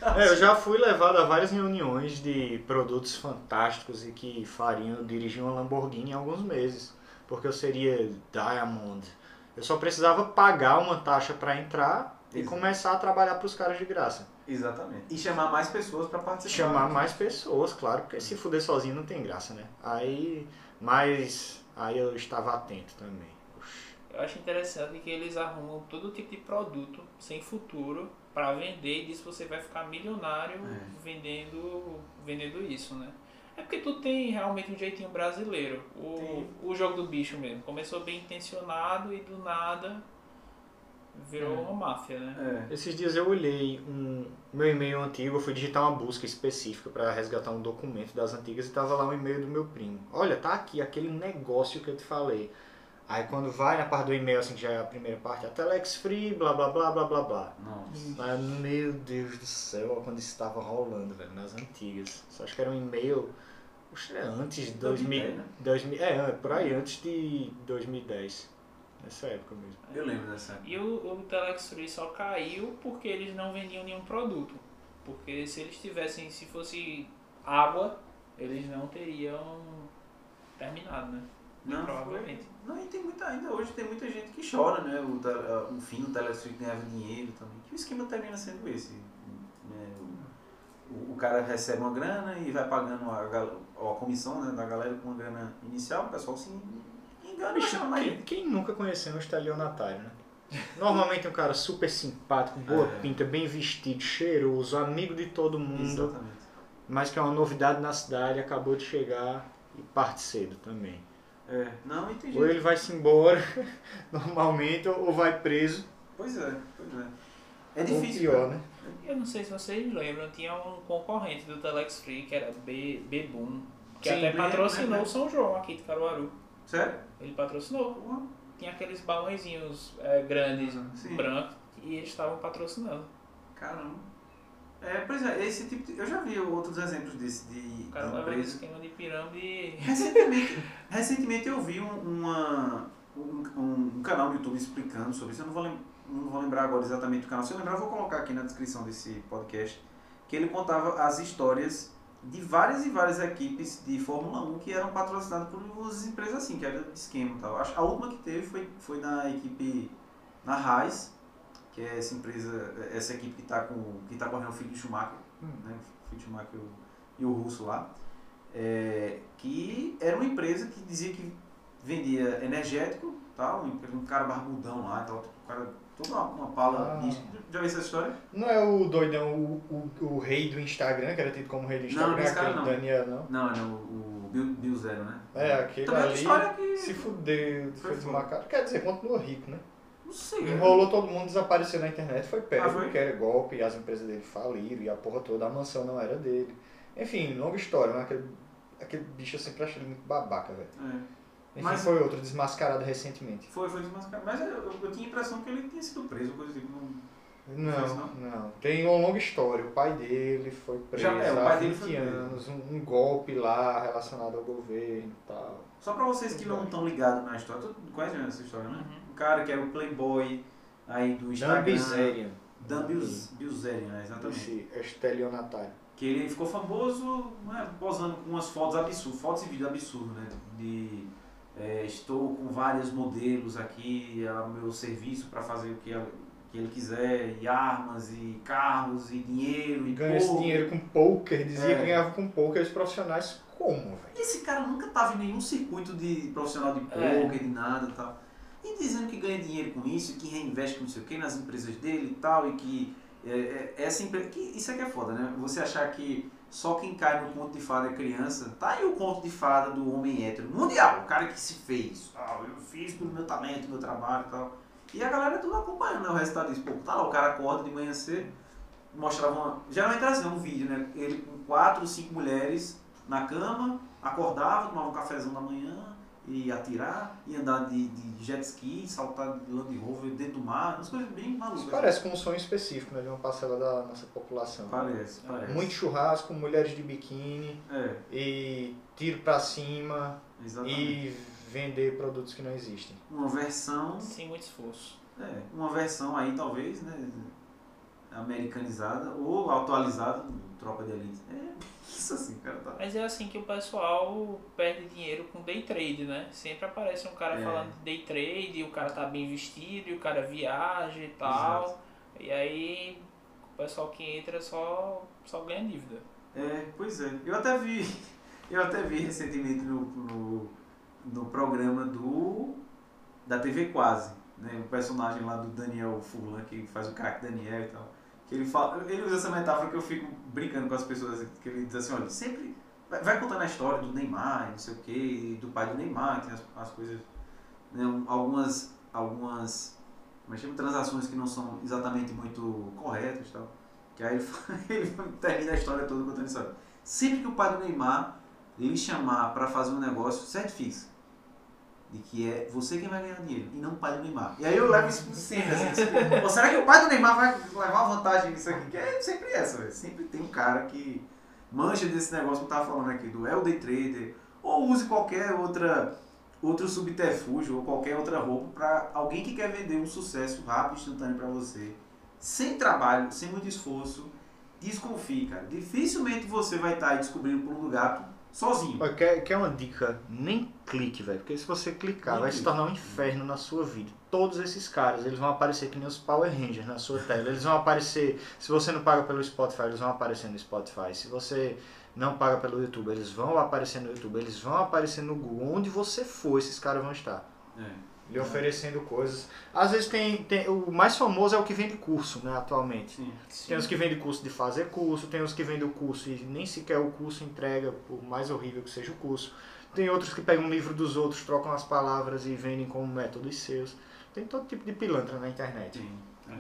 É, eu já fui levado a várias reuniões de produtos fantásticos e que fariam dirigir uma Lamborghini em alguns meses, porque eu seria Diamond. Eu só precisava pagar uma taxa para entrar e Exato. começar a trabalhar para os caras de graça. Exatamente. E chamar mais pessoas pra participar. Chamar mais pessoas, claro, porque se fuder sozinho não tem graça, né? Aí, mas aí eu estava atento também. Oxi. Eu acho interessante que eles arrumam todo tipo de produto sem futuro para vender e disso você vai ficar milionário É. vendendo, vendendo isso, né? É porque tu tem realmente um jeitinho brasileiro. O, Tem. o jogo do bicho mesmo. Começou bem intencionado e do nada virou É. uma máfia, né? É. Esses dias eu olhei um meu e-mail antigo, eu fui digitar uma busca específica para resgatar um documento das antigas e tava lá um e-mail do meu primo. Olha, tá aqui aquele negócio que eu te falei. Aí quando vai na parte do e-mail, assim, que já é a primeira parte, a Telex Free, blá blá blá blá blá blá. Nossa. Mas, meu Deus do céu, olha quando isso estava rolando, velho, nas antigas. Só acho que era um e-mail, que era antes de 2000, 2010, né? 2000 é, é, por aí, antes de 2010. Nessa época mesmo. Eu lembro dessa época. E o, o Telex Free só caiu porque eles não vendiam nenhum produto. Porque se eles tivessem, se fosse água, eles não teriam terminado, né? Não, Provavelmente. Não, e tem muita, ainda hoje tem muita gente que chora, né? O, te- a- o fim do Telefree ganhava dinheiro também. Que o esquema termina sendo esse. né? O, o cara recebe uma grana e vai pagando a, a comissão né, da galera com uma grana inicial, o pessoal se engana e chama mais Quem, nunca conheceu um estelionatário, né? Normalmente um cara super simpático, boa É. pinta, bem vestido, cheiroso, amigo de todo mundo, Exatamente. mas que é uma novidade na cidade, acabou de chegar e parte cedo também. É, não, e tem Ou ele vai-se embora, normalmente, ou vai preso, Pois é, pois é. É ou difícil. pior, cara. né? Eu não sei se vocês lembram, tinha um concorrente do Telex Free que era B, Bebum, que Sim, até patrocinou lembro. o São João aqui de Caruaru. Sério? Ele patrocinou. Porra. Tinha aqueles balãozinhos é, grandes, Sim. brancos, e eles estavam patrocinando. Caramba. É, pois é, esse tipo de, Eu já vi outros exemplos desse de, O cara um empresa. esquema de pirâmide. Recentemente, recentemente eu vi um, uma, um, um- um canal no YouTube explicando sobre isso. Eu não vou, lem- não vou lembrar agora exatamente o canal. Se eu lembrar, eu vou colocar aqui na descrição desse podcast. Que ele contava as histórias de várias e várias equipes de Fórmula 1 que eram patrocinadas por umas empresas assim, que era de esquema e tal. A última que teve foi, foi na equipe, na Haas, que é essa empresa, essa equipe que está que tá correndo o filho de Schumacher, né? O filho de Schumacher e o- e o russo lá. É, que era uma empresa que dizia que vendia energético, tal, um, cara barbudão lá, tal, um cara, toda uma, uma pala Ah. Já viu essa história? Não é o doidão, o, o, o rei do Instagram, que era tido como rei do Instagram, Não, cara aquele não. Daniel, não? Não, não, o, o Bill, Bill Zero, né? É, aquele Também é ali história que. se fudeu, foi desmarcado. Quer dizer, continua rico, né? Não sei. Enrolou todo mundo, desapareceu na internet, foi pego, Ah, foi? que era golpe, as empresas dele faliram e a porra toda, a mansão não era dele. Enfim, longa história, mas aquele, aquele bicho eu sempre achei ele muito babaca, velho. É. Enfim, Mas- foi outro desmascarado recentemente. Foi, foi desmascarado. Mas eu, eu, eu tinha a impressão que ele tinha sido preso, coisa do tipo. Não... Não, isso não, Tem uma longa história. O pai dele foi preso Já é, o há pai dele 20 foi preso. anos, um, um golpe lá relacionado ao governo e tal. Só pra vocês que não estão ligados na história, tu conhece essa história, né? Um cara que era o playboy aí do Dan Instagram. Bizerian. Dan Bilz- Bilzerian, né? exatamente. Esse estelionatário. Que ele ficou famoso né, posando com umas fotos absurdas, fotos e vídeos absurdos, né? De é, estou com vários modelos aqui ao meu serviço para fazer o que, ela- que ele quiser, e armas, e carros, e dinheiro, e Ganha esse dinheiro com poker, dizia É. que ganhava com poker os profissionais como, velho? Esse cara nunca tava em nenhum circuito de profissional de É. poker, de nada e tal. E dizendo que ganha dinheiro com isso, que reinveste com não sei o que nas empresas dele e tal, e que é, é, essa empresa. Que isso é que é foda, né? Você achar que só quem cai no conto de fada é criança. Tá aí o conto de fada do homem hétero mundial, o cara que se fez. Ah, eu fiz pelo meu talento, meu trabalho e tal. E a galera tudo acompanhando né, o resultado disso. Pô, tá lá, o cara acorda de manhã cedo, mostrava uma. Geralmente era assim, um vídeo, né? Ele com quatro, cinco mulheres na cama, acordava, tomava um cafezão da manhã, ia atirar, ia andar de, de jet ski, saltar de Land Rover dentro do mar, umas coisas bem malucas. Isso parece com um sonho específico, né? De uma parcela da nossa população. Parece, parece. Muito churrasco, mulheres de biquíni É, e tiro pra cima exatamente. e vender produtos que não existem. Uma versão, Sem muito esforço. é, uma versão aí talvez, né, americanizada ou atualizada Tropa de Elite. É isso assim, cara, tá. Mas é assim que o pessoal perde dinheiro com day trade, né? Sempre aparece um cara É. falando de day trade, o cara tá bem vestido, e o cara viaja e tal. Exato. E aí o pessoal que entra só, só ganha dívida. É, pois é. Eu até vi, eu até vi recentemente no, no, no programa do da TV Quase, né? O personagem lá do Daniel Furlan, que faz o craque Daniel e tal. Que ele fala, ele usa essa metáfora que eu fico brincando com as pessoas, que ele diz assim, olha, sempre vai, contando a história do Neymar, não sei o que, do pai do Neymar, tem as, as coisas, né? um- algumas, algumas, como é chama, transações que não são exatamente muito corretas e tal. Que aí ele, ele termina a história toda contando isso. Sempre que o pai do Neymar lhe chamar para fazer um negócio, certifique de que é você quem vai ganhar dinheiro e não o pai do Neymar. E aí eu levo isso sempre assim. Ou será que o pai do Neymar vai levar vantagem nisso aqui? Que é sempre essa, velho. Sempre tem um cara que manja desse negócio que eu tava falando aqui, do é o day trader, ou use qualquer outra outro subterfúgio ou qualquer outra roupa para alguém que quer vender um sucesso rápido instantâneo para você, sem trabalho, sem muito esforço desconfie, cara. Dificilmente você vai estar aí descobrindo por um gato sozinho. Olha, Quer, quer uma dica? Nem clique, velho. Porque se você clicar, Nem vai se clique. tornar um inferno na sua vida. Todos esses caras, eles vão aparecer que nem os Power Rangers na sua tela. Eles vão aparecer. Se você não paga pelo Spotify, eles vão aparecer no Spotify. Se você não paga pelo YouTube, eles vão aparecer no YouTube. Eles vão aparecer no Google. Onde você for, esses caras vão estar. É. Lhe oferecendo coisas. Às vezes tem, tem. O mais famoso é o que vende curso, né, atualmente. Sim. Tem os que vendem curso de fazer curso, tem os que vendem o curso e nem sequer o curso entrega, por mais horrível que seja o curso. Tem outros que pegam um livro dos outros, trocam as palavras e vendem como métodos seus. Tem todo tipo de pilantra na internet. Sim. É.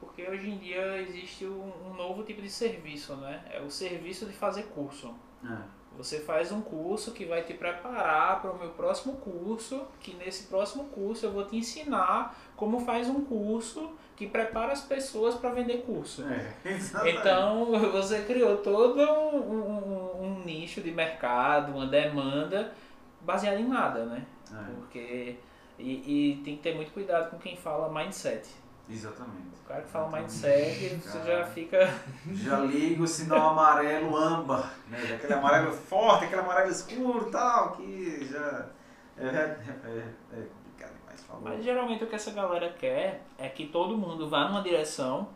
Porque hoje em dia existe um, um novo tipo de serviço, né? É o serviço de fazer curso. É. Você faz um curso que vai te preparar para o meu próximo curso, que nesse próximo curso eu vou te ensinar como faz um curso que prepara as pessoas para vender curso. É. Então você criou todo um, um- um nicho de mercado, uma demanda baseada em nada, né? É. Porque e, e tem que ter muito cuidado com quem fala mindset. Exatamente. O cara que fala Exatamente. mindset, você Cara. já fica Já liga o sinal amarelo âmbar, né? Aquele amarelo forte, aquele amarelo escuro e tal, que já é, é, é, é complicado demais. Falou. Mas geralmente o que essa galera quer é que todo mundo vá numa direção,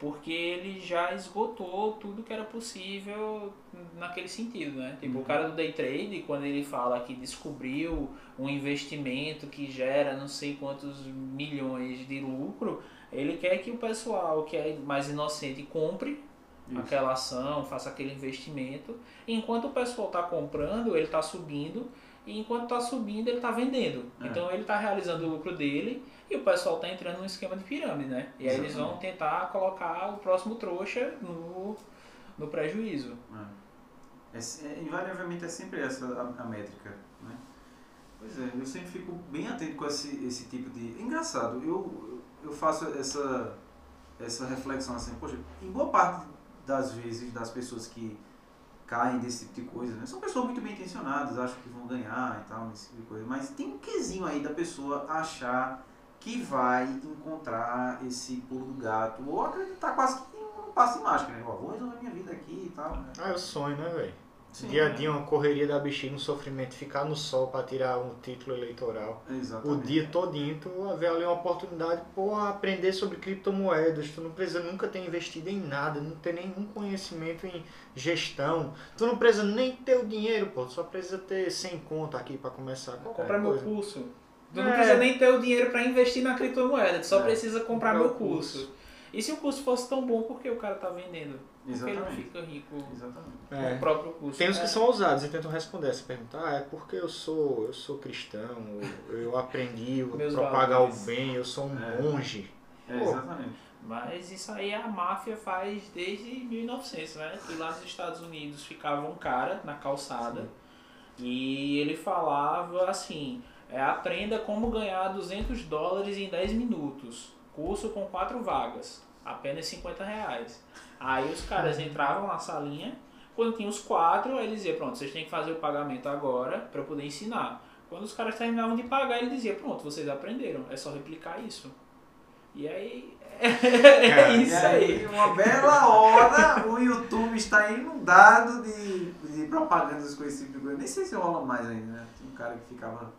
porque ele já esgotou tudo que era possível naquele sentido, né? Tipo, o cara do day trade, quando ele fala que descobriu um investimento que gera não sei quantos milhões de lucro, ele quer que o pessoal que é mais inocente compre Isso. aquela ação, faça aquele investimento. Enquanto o pessoal está comprando, ele está subindo. E enquanto está subindo, ele está vendendo. É. Então ele está realizando o lucro dele e o pessoal está entrando num esquema de pirâmide, né? E aí eles vão tentar colocar o próximo trouxa no, no prejuízo. É. É é, invariavelmente é sempre essa a, a métrica, né? Pois é, eu sempre fico bem atento com esse, esse tipo de... É engraçado, eu, eu faço essa, essa reflexão assim, poxa, em boa parte das vezes das pessoas que caem desse tipo de coisa, né? São pessoas muito bem intencionadas, acham que vão ganhar e tal, nesse tipo de coisa, mas tem um quesinho aí da pessoa achar que vai encontrar esse pulo do gato, ou acreditar quase que em um passo de mágica, né? Ó, vou resolver minha vida aqui e tal, né? Ah, é o sonho, né, velho? Dia a dia, uma correria da bexiga, um sofrimento, ficar no sol pra tirar um título eleitoral. O Exatamente. dia todinho, tu vê ali uma oportunidade, pô, aprender sobre criptomoedas. Tu não precisa nunca ter investido em nada, não ter nenhum conhecimento em gestão. Tu não precisa nem ter o dinheiro, pô. Tu só precisa ter 100 conto aqui pra começar. Comprar meu curso. Tu É. não precisa nem ter o dinheiro para investir na criptomoeda, tu só É. precisa comprar meu curso. curso. E se o curso fosse tão bom, por que o cara tá vendendo? Por que ele não fica rico Exatamente. com É. o próprio curso? Tem uns que É. são ousados e tentam responder essa pergunta. Ah, é porque eu sou, eu sou cristão, eu, aprendi a propagar valores. o bem, eu sou um É. monge. É, exatamente. Mas isso aí a máfia faz desde 1900, né? Que lá nos Estados Unidos ficava um cara na calçada e ele falava assim: é, aprenda como ganhar 200 dólares em 10 minutos. Curso com quatro vagas, apenas 50 reais. Aí os caras entravam na salinha, quando tinha os quatro, aí ele dizia: pronto, vocês têm que fazer o pagamento agora para eu poder ensinar. Quando os caras terminavam de pagar, ele dizia: pronto, vocês aprenderam, é só replicar isso. E aí. É E isso aí, aí. uma bela hora, o YouTube está inundado de, de propagandas com esse tipo de coisa. Nem sei se rola mais ainda, né? Tinha um cara que ficava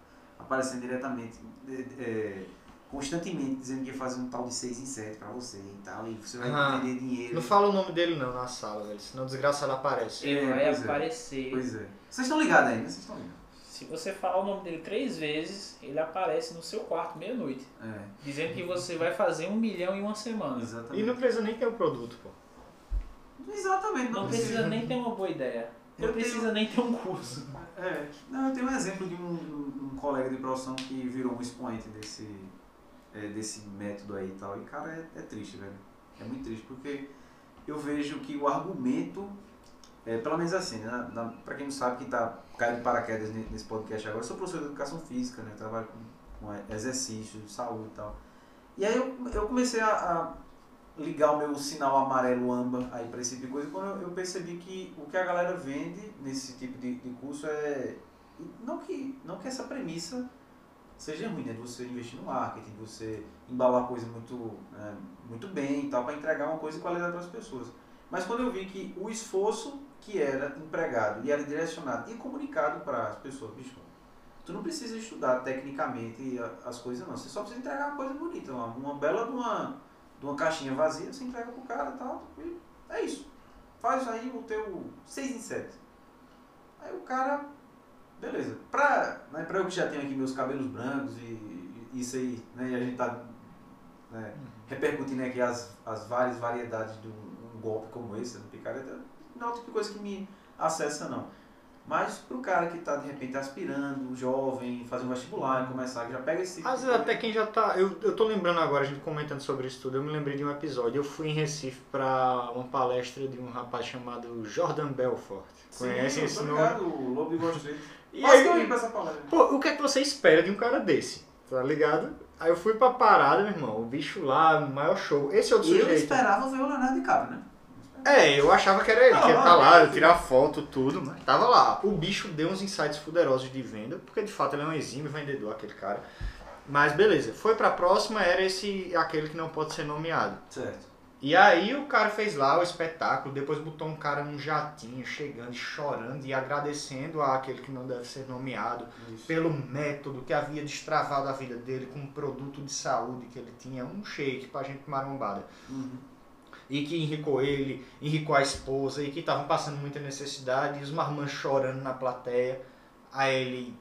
aparecendo diretamente, de- é, constantemente, dizendo que ia fazer um tal de 6 em 7 pra você e tal, e você vai Ah, vender dinheiro. Não fala o nome dele não na sala, velho, senão desgraçado aparece. Ele É, vai pois é. aparecer. Pois é. Vocês estão ligados aí, né? Vocês estão ligados. Se você falar o nome dele três vezes, ele aparece no seu quarto meia-noite. É, Dizendo que você vai fazer um milhão em uma semana. exatamente. E não precisa nem ter o produto, pô. Exatamente, não, Não precisa nem ter uma boa ideia. Não Eu precisa tenho- nem ter um curso. É, não, eu tenho um exemplo de um, um- um colega de profissão que virou um expoente desse, é, desse método aí e tal. E, cara, é, é triste, velho. É muito triste, porque eu vejo que o argumento, é, pelo menos assim, né, na, pra quem não sabe, quem tá caindo de paraquedas ne- nesse podcast agora, eu sou professor de educação física, né? Trabalho com, com exercício, saúde e tal. E aí eu, eu comecei a, a ligar o meu sinal amarelo âmbar aí para esse tipo de coisa quando eu, eu percebi que o que a galera vende nesse tipo de, de curso é não que não que essa premissa seja ruim né de você investir no marketing de você embalar a coisa muito é, muito bem e tal para entregar uma coisa de qualidade para as pessoas Mas quando eu vi que o esforço que era empregado e era direcionado e comunicado para as pessoas, bicho, tu não precisa estudar tecnicamente as coisas não, você só precisa entregar uma coisa bonita, uma, uma bela de uma, de uma caixinha vazia, você entrega pro cara e tal, e é isso. Faz aí o teu 6 em 7. Aí o cara, beleza. Pra, né, pra eu que já tenho aqui meus cabelos brancos e, e isso aí, né, e a gente tá né, repercutindo aqui as, as várias variedades de um, um golpe como esse, do picareta, não é tipo coisa que me acessa não. Mas pro cara que tá de repente aspirando, jovem, fazer um vestibular e começar, que já pega esse Às vezes até quem já tá. Eu, eu tô lembrando agora, a gente comentando sobre isso tudo, eu me lembrei de um episódio. Eu fui em Recife pra uma palestra de um rapaz chamado Jordan Belfort. Sim, esse tô nome? o Lobo de. E Quase que eu aí, pra essa palestra. pô, o que é que você espera de um cara desse? Tá ligado? Aí eu fui pra parada, meu irmão. O bicho lá, maior show. Esse outro E eu sujeito. esperava ver o Leonardo DiCaprio, né? É, eu achava que era ele, Não, que ia estar lá, não. eu tirar foto, tudo, mas tava lá. O bicho deu uns insights poderosos de venda, porque de fato ele é um exímio vendedor, aquele cara. Mas beleza, foi pra próxima, era esse aquele que não pode ser nomeado. Certo. E aí o cara fez lá o espetáculo, depois botou um cara num jatinho, chegando chorando e agradecendo àquele que não deve ser nomeado Isso. pelo método que havia destravado a vida dele com um produto de saúde que ele tinha, um shake pra gente marombada Uhum. e que enricou ele, enricou a esposa e que estavam passando muita necessidade e os marmãs chorando na plateia. Aí ele,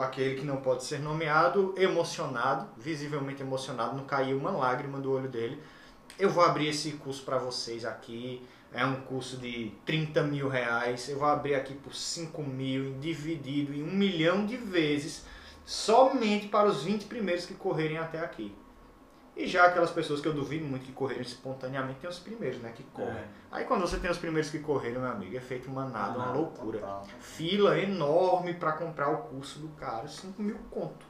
aquele que não pode ser nomeado, emocionado, visivelmente emocionado, não caiu uma lágrima do olho dele. Eu vou abrir esse curso para vocês aqui. É um curso de 30 mil reais. Eu vou abrir aqui por 5 mil, dividido em um milhão de vezes, somente para os 20 primeiros que correrem até aqui. E já aquelas pessoas que eu duvido muito que correram espontaneamente, tem os primeiros, né? Que correm. É. Aí quando você tem os primeiros que correram, meu amigo, é feito manada, uma Ah, loucura. total. Fila enorme para comprar o curso do cara, 5 mil conto.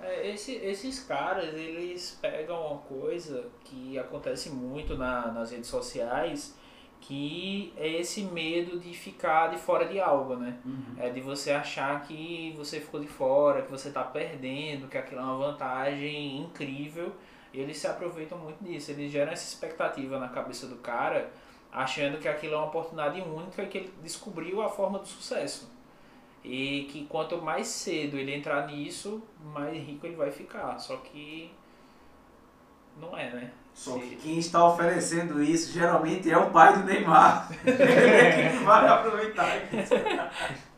É. Esse- esses caras, eles pegam uma coisa que acontece muito na- nas redes sociais, que é esse medo de ficar de fora de algo, né? Uhum. É de você achar que você ficou de fora, que você tá perdendo, que aquilo é uma vantagem incrível. E eles se aproveitam muito disso. Eles geram essa expectativa na cabeça do cara, achando que aquilo é uma oportunidade única e que ele descobriu a forma do sucesso. E que quanto mais cedo ele entrar nisso, mais rico ele vai ficar. Só que não é, né? Só que quem está oferecendo isso geralmente é o pai do Neymar. É quem vai aproveitar isso.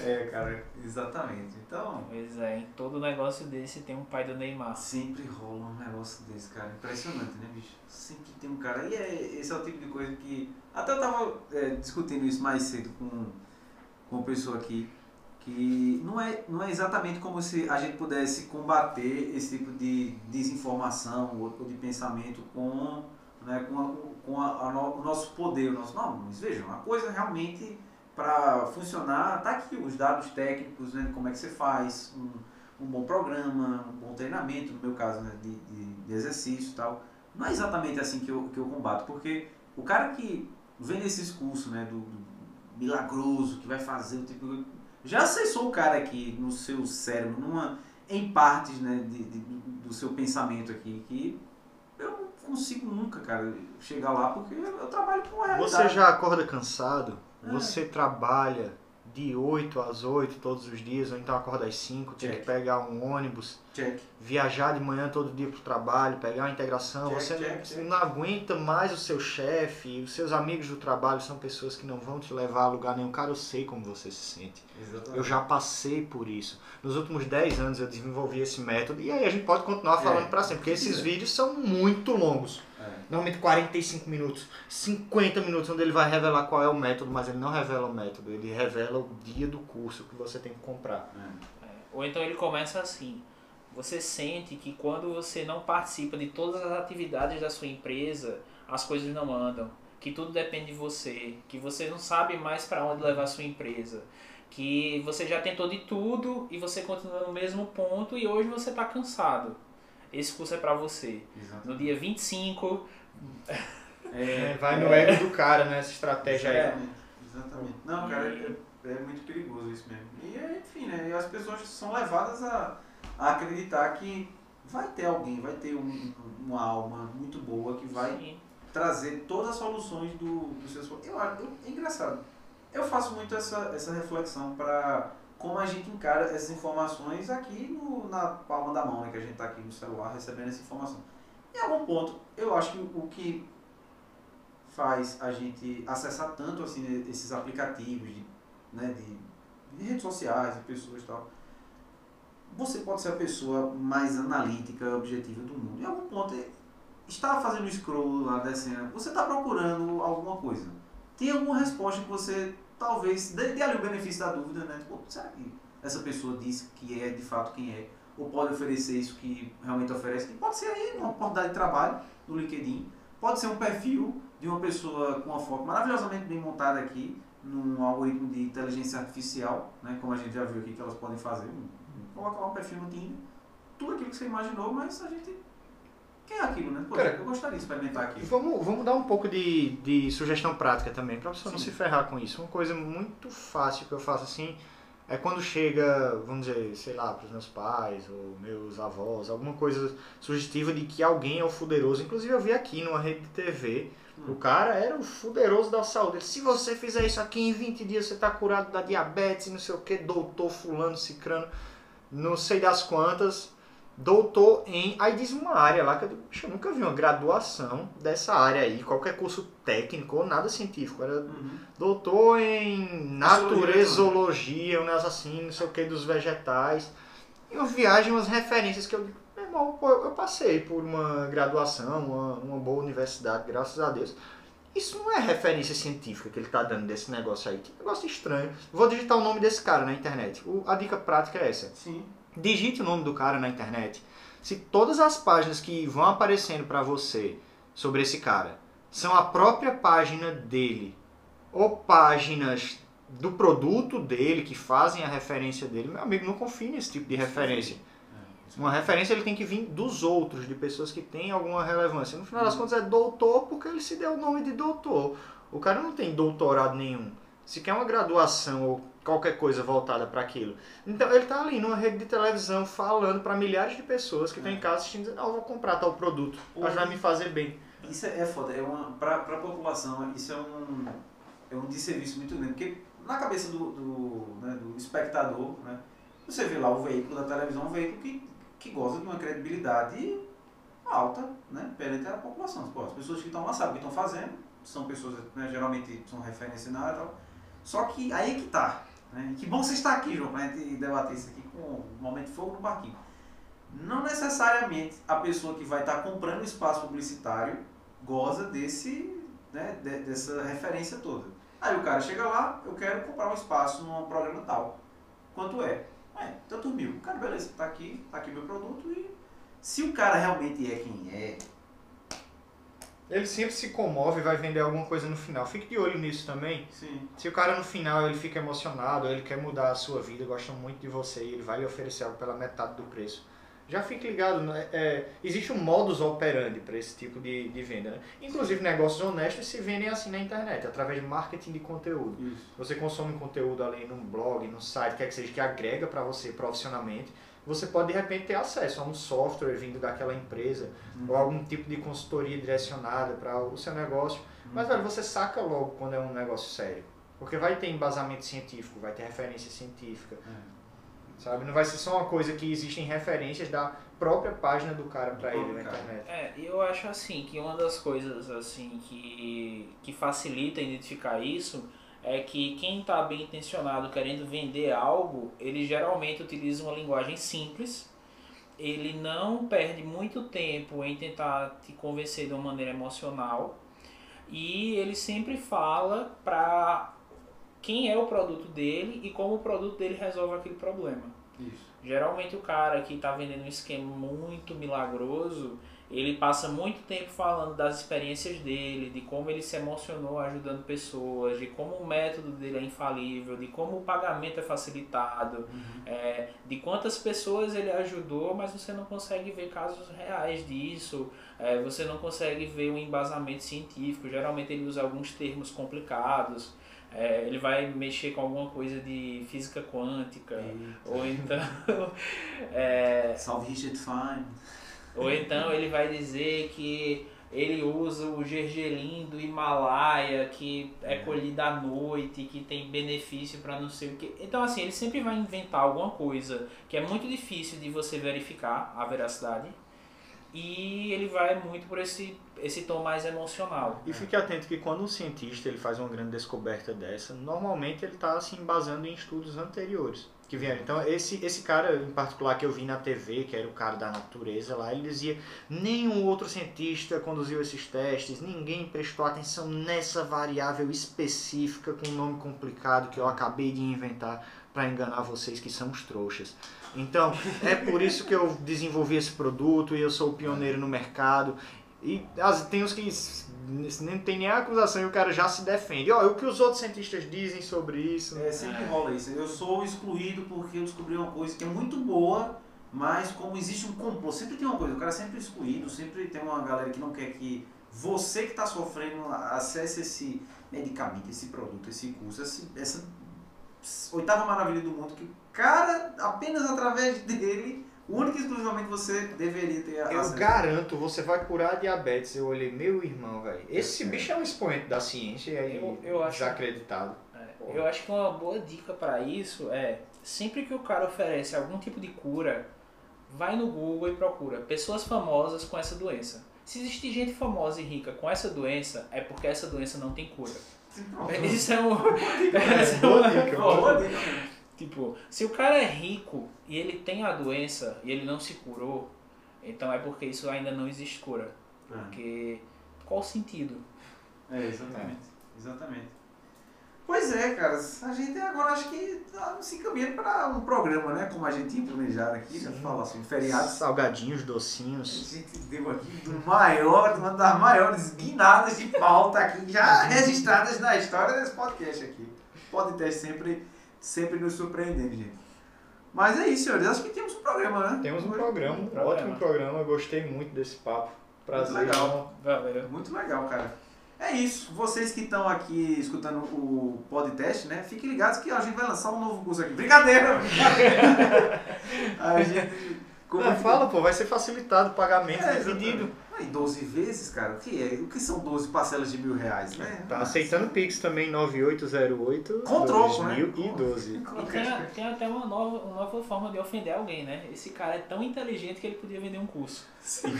É, cara, exatamente. Então, Pois é, em todo negócio desse tem um pai do Neymar. sempre rola um negócio desse, cara. Impressionante, né, bicho? Sempre tem um cara. E é, esse é o tipo de coisa que. Até eu tava é, discutindo isso mais cedo com, com uma pessoa aqui. Que não é, não é exatamente como se a gente pudesse combater esse tipo de desinformação ou, de pensamento com, né, com, a, com a- a no- o nosso poder. O nosso, não, mas vejam, a coisa realmente para funcionar, tá aqui os dados técnicos, né, como é que você faz um, um bom programa, um bom treinamento, no meu caso, né, de, de, de exercício e tal. Não é exatamente assim que eu, que eu combato, porque o cara que vem nesses cursos, né, do, do milagroso, que vai fazer o tipo já acessou o cara aqui no seu cérebro, numa, em partes né, de, de- do seu pensamento aqui, que eu não consigo nunca, cara, chegar lá porque eu, eu trabalho com a realidade. Você já acorda cansado? É. Você trabalha de 8 às 8 todos os dias, ou então acorda às 5, tem Check. que pegar um ônibus, Check. viajar de manhã todo dia pro trabalho, pegar uma integração, Check, você, check, não, não aguenta mais o seu chefe, os seus amigos do trabalho são pessoas que não vão te levar a lugar nenhum. Cara, eu sei como você se sente. Exatamente. Eu já passei por isso. Nos últimos 10 anos eu desenvolvi esse método e aí a gente pode continuar É, falando pra sempre, porque esses é. vídeos são muito longos. É. Normalmente 45 minutos, 50 minutos, onde ele vai revelar qual é o método, mas ele não revela o método, ele revela o dia do curso que você tem que comprar. É. É, Ou então ele começa assim: você sente que quando você não participa de todas as atividades da sua empresa, as coisas não andam, que tudo depende de você, que você não sabe mais para onde levar a sua empresa, que você já tentou de tudo e você continua no mesmo ponto e hoje você está cansado. Esse curso é para você. Exatamente. No dia 25, É, vai no ego do cara, né? Essa estratégia aí. Exatamente. Exatamente. Não, cara, é, é muito perigoso isso mesmo. E é, enfim, né? E as pessoas são levadas a, a acreditar que vai ter alguém, vai ter um- uma alma muito boa que vai sim, trazer todas as soluções do, do seus eu, acho- eu, é engraçado. Eu faço muito essa, essa reflexão para como a gente encara essas informações aqui no, na palma da mão, né, que a gente está aqui no celular recebendo essa informação. Em algum ponto, eu acho que o que faz a gente acessar tanto assim esses aplicativos de, né, de, de redes sociais, de pessoas e tal, você pode ser a pessoa mais analítica, objetiva do mundo. Em algum ponto, está fazendo scroll lá descendo, você está procurando alguma coisa. Tem alguma resposta que você talvez dê, dê ali o benefício da dúvida, né? Tipo, será que essa pessoa disse que é de fato quem é? Ou pode oferecer isso que realmente oferece? Pode ser aí uma oportunidade de trabalho no LinkedIn, pode ser um perfil de uma pessoa com uma foto maravilhosamente bem montada aqui, num algoritmo de inteligência artificial, né? Como a gente já viu aqui que elas podem fazer. Coloca lá um perfil no Tinder, tudo aquilo que você imaginou, mas a gente que é aquilo, né? Pô, Cara, eu gostaria de experimentar aquilo. Vamos, vamos dar um pouco de, de sugestão prática também, pra você não se ferrar com isso. Uma coisa muito fácil que eu faço assim é quando chega, vamos dizer, sei lá, pros meus pais ou meus avós, alguma coisa sugestiva de que alguém é o fuderoso. Inclusive eu vi aqui numa rede de TV, Hum. o cara era o fuderoso da saúde. Ele, Se você fizer isso aqui em 20 dias, você tá curado da diabetes, não sei o que, doutor fulano, cicrano, não sei das quantas doutor em. Aí diz uma área lá que eu, digo, "Poxa, eu nunca vi uma graduação dessa área aí, qualquer curso técnico ou nada científico. Era Uhum. doutor em naturezologia, um negócio assim, não sei o que, dos vegetais. E uma viagem, umas referências que eu digo, meu irmão, pô, eu passei por uma graduação, uma, uma boa universidade, graças a Deus. Isso não é referência científica que ele tá dando desse negócio aí. Que negócio estranho. Vou digitar o nome desse cara na internet. O- a dica prática é essa. Sim. Digite o nome do cara na internet. Se todas as páginas que vão aparecendo para você sobre esse cara são a própria página dele ou páginas do produto dele que fazem a referência dele, meu amigo, não confie nesse tipo de referência. Uma referência ele tem que vir dos outros, de pessoas que têm alguma relevância. No final das contas é doutor porque ele se deu o nome de doutor. O cara não tem doutorado nenhum. Se quer uma graduação ou qualquer coisa voltada para aquilo. Então ele tá ali numa rede de televisão falando para milhares de pessoas que estão em casa assistindo, dizendo, "Ah, eu vou comprar tal produto, mas vai me fazer bem. Isso é, é foda, é uma, pra, pra população, isso é um, é um desserviço muito grande, porque na cabeça do, do, né, do espectador, né, você vê lá o veículo da televisão, um veículo que, que goza de uma credibilidade alta né, perante a população. Pô, as pessoas que estão lá sabem o que estão fazendo, são pessoas, né, geralmente são referência na área e tal. Só que aí é que tá. Né? Que bom você estar aqui, João, pra gente debater isso aqui com um momento de fogo no barquinho. Não necessariamente a pessoa que vai estar comprando espaço publicitário goza desse, né, de- dessa referência toda. Aí o cara chega lá, eu quero comprar um espaço num programa tal. Quanto é? É, tanto mil. Cara, beleza, tá aqui, tá aqui meu produto e se o cara realmente é quem é, Ele sempre se comove e vai vender alguma coisa no final. Fique de olho nisso também. sim. Se o cara no final ele fica emocionado, ele quer mudar a sua vida, gosta muito de você e ele vai lhe oferecer algo pela metade do preço. Já fique ligado, né? É, existe um modus operandi para esse tipo de, de venda. Né? Inclusive negócios honestos se vendem assim na internet, através de marketing de conteúdo. Isso. Você consome conteúdo ali num blog, num site, quer que seja, que agrega para você profissionalmente. Você pode de repente ter acesso a um software vindo daquela empresa ou algum tipo de consultoria direcionada para o seu negócio. Mas velho, você saca logo quando é um negócio sério. Porque vai ter embasamento científico, vai ter referência científica, sabe? Não vai ser só uma coisa que existem referências da própria página do cara para ele na Cara. internet. É, eu acho assim que uma das coisas assim que, que facilita identificar isso é que quem está bem intencionado querendo vender algo, ele geralmente utiliza uma linguagem simples. Ele não perde muito tempo em tentar te convencer de uma maneira emocional e ele sempre fala para quem é o produto dele e como o produto dele resolve aquele problema. Isso. Geralmente o cara que está vendendo um esquema muito milagroso, ele passa muito tempo falando das experiências dele, de como ele se emocionou ajudando pessoas, de como o método dele é infalível, de como o pagamento é facilitado, é, de quantas pessoas ele ajudou, mas você não consegue ver casos reais disso, é, você não consegue ver um embasamento científico. Geralmente ele usa alguns termos complicados. é, ele vai mexer com alguma coisa de física quântica, ou então é, Salve Richard Fine. Ou então ele vai dizer que ele usa o gergelim do Himalaia, que é colhido à noite, que tem benefício para não sei o que. Então, assim, ele sempre vai inventar alguma coisa que é muito difícil de você verificar a veracidade. E ele vai muito por esse, esse tom mais emocional. E fique atento que quando um cientista ele faz uma grande descoberta dessa, normalmente ele está se embasando em estudos anteriores que vieram. Então, esse, esse cara em particular que eu vi na TV, que era o cara da natureza lá, ele dizia: nenhum outro cientista conduziu esses testes, ninguém prestou atenção nessa variável específica com um nome complicado que eu acabei de inventar para enganar vocês que são os trouxas. Então, é por isso que eu desenvolvi esse produto e eu sou o pioneiro no mercado. E as, tem uns que nem tem nem acusação e o cara já se defende. Ó, o que os outros cientistas dizem sobre isso? É, sempre rola isso. Eu sou excluído porque eu descobri uma coisa que é muito boa, mas como existe um complô, sempre tem uma coisa, o cara é sempre excluído, sempre tem uma galera que não quer que você que está sofrendo acesse esse medicamento, esse produto, esse curso, esse, essa oitava maravilha do mundo que o cara, apenas através dele única e exclusivamente você deveria ter Eu acesso. garanto, você vai curar a diabetes. Eu olhei, meu irmão, velho. Esse é. bicho é um expoente da ciência e aí eu, eu acho, desacreditado. É, eu acho que uma boa dica para isso é sempre que o cara oferece algum tipo de cura, vai no Google e procura pessoas famosas com essa doença. Se existe gente famosa e rica com essa doença, é porque essa doença não tem cura. Isso é um. Essa é uma boa dica. Tipo, se o cara é rico e ele tem a doença e ele não se curou, então é porque isso ainda não existe cura. É. Porque qual o sentido? É, exatamente. É. Exatamente. Pois é, cara, a gente agora acho que tá se encaminhando para um programa, né? Como a gente tinha planejado aqui, já falar sobre feriados. Salgadinhos, docinhos. A gente deu aqui do maior, uma das maiores guinadas de pauta aqui, já registradas na história desse podcast aqui. Pode ter sempre sempre nos surpreendendo, gente. Mas é isso, senhores. Acho que temos um programa, né? Temos um programa, um programa. ótimo programa. Gostei muito desse papo. Prazer. Muito legal. Valeu. Muito legal, cara. É isso. Vocês que estão aqui escutando o podcast, né? Fiquem ligados que a gente vai lançar um novo curso aqui. Brincadeira! a gente. Como é, fala, pô, vai ser facilitado o pagamento é, dividido. Aí 12 vezes, cara, o que é? O que são 12 parcelas de mil reais, né? Tá aceitando Pix também 9808 Com troco, né? E tem, tem, até uma nova, uma nova forma de ofender alguém, né? Esse cara é tão inteligente que ele podia vender um curso. Sim.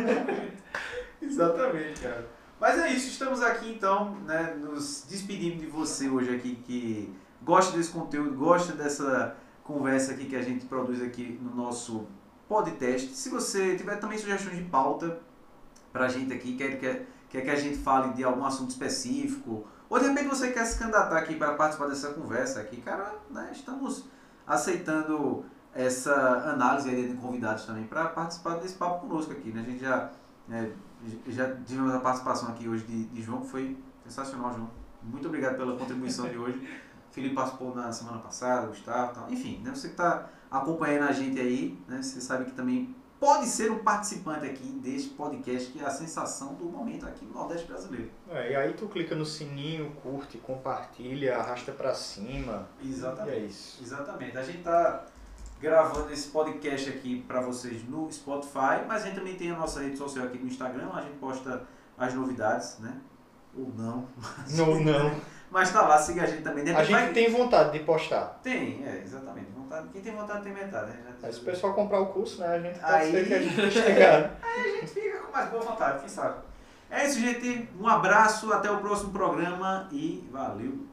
Exatamente, cara. Mas é isso, estamos aqui então, né, nos despedindo de você hoje aqui que gosta desse conteúdo, gosta dessa conversa aqui que a gente produz aqui no nosso podcast. Se você tiver também sugestões de pauta pra gente aqui, quer, quer, quer que a gente fale de algum assunto específico, ou de repente você quer se candidatar aqui para participar dessa conversa aqui, cara, né, estamos aceitando essa análise de convidados também para participar desse papo conosco aqui, né? A gente já, é, já tivemos a participação aqui hoje de, de João, que foi sensacional, João. Muito obrigado pela contribuição de hoje. Felipe participou na semana passada, Gustavo tal. Enfim, né, você que está acompanhando a gente aí, né, você sabe que também pode ser um participante aqui deste podcast, que é a sensação do momento aqui no Nordeste brasileiro. É, e aí tu clica no sininho, curte, compartilha, arrasta para cima. Exatamente. é isso. Exatamente. A gente tá gravando esse podcast aqui para vocês no Spotify, mas a gente também tem a nossa rede social aqui no Instagram, a gente posta as novidades, né? Ou não. Ou não. Mas tá lá, siga a gente também. a gente vai... tem vontade de postar. Tem, é, exatamente. Vontade, quem tem vontade tem metade. Né? Mas se o pessoal comprar o curso, né? A gente pode aí... ser que a gente chegar. aí a gente fica com mais boa vontade, quem sabe. É isso, gente. Um abraço, até o próximo programa e valeu.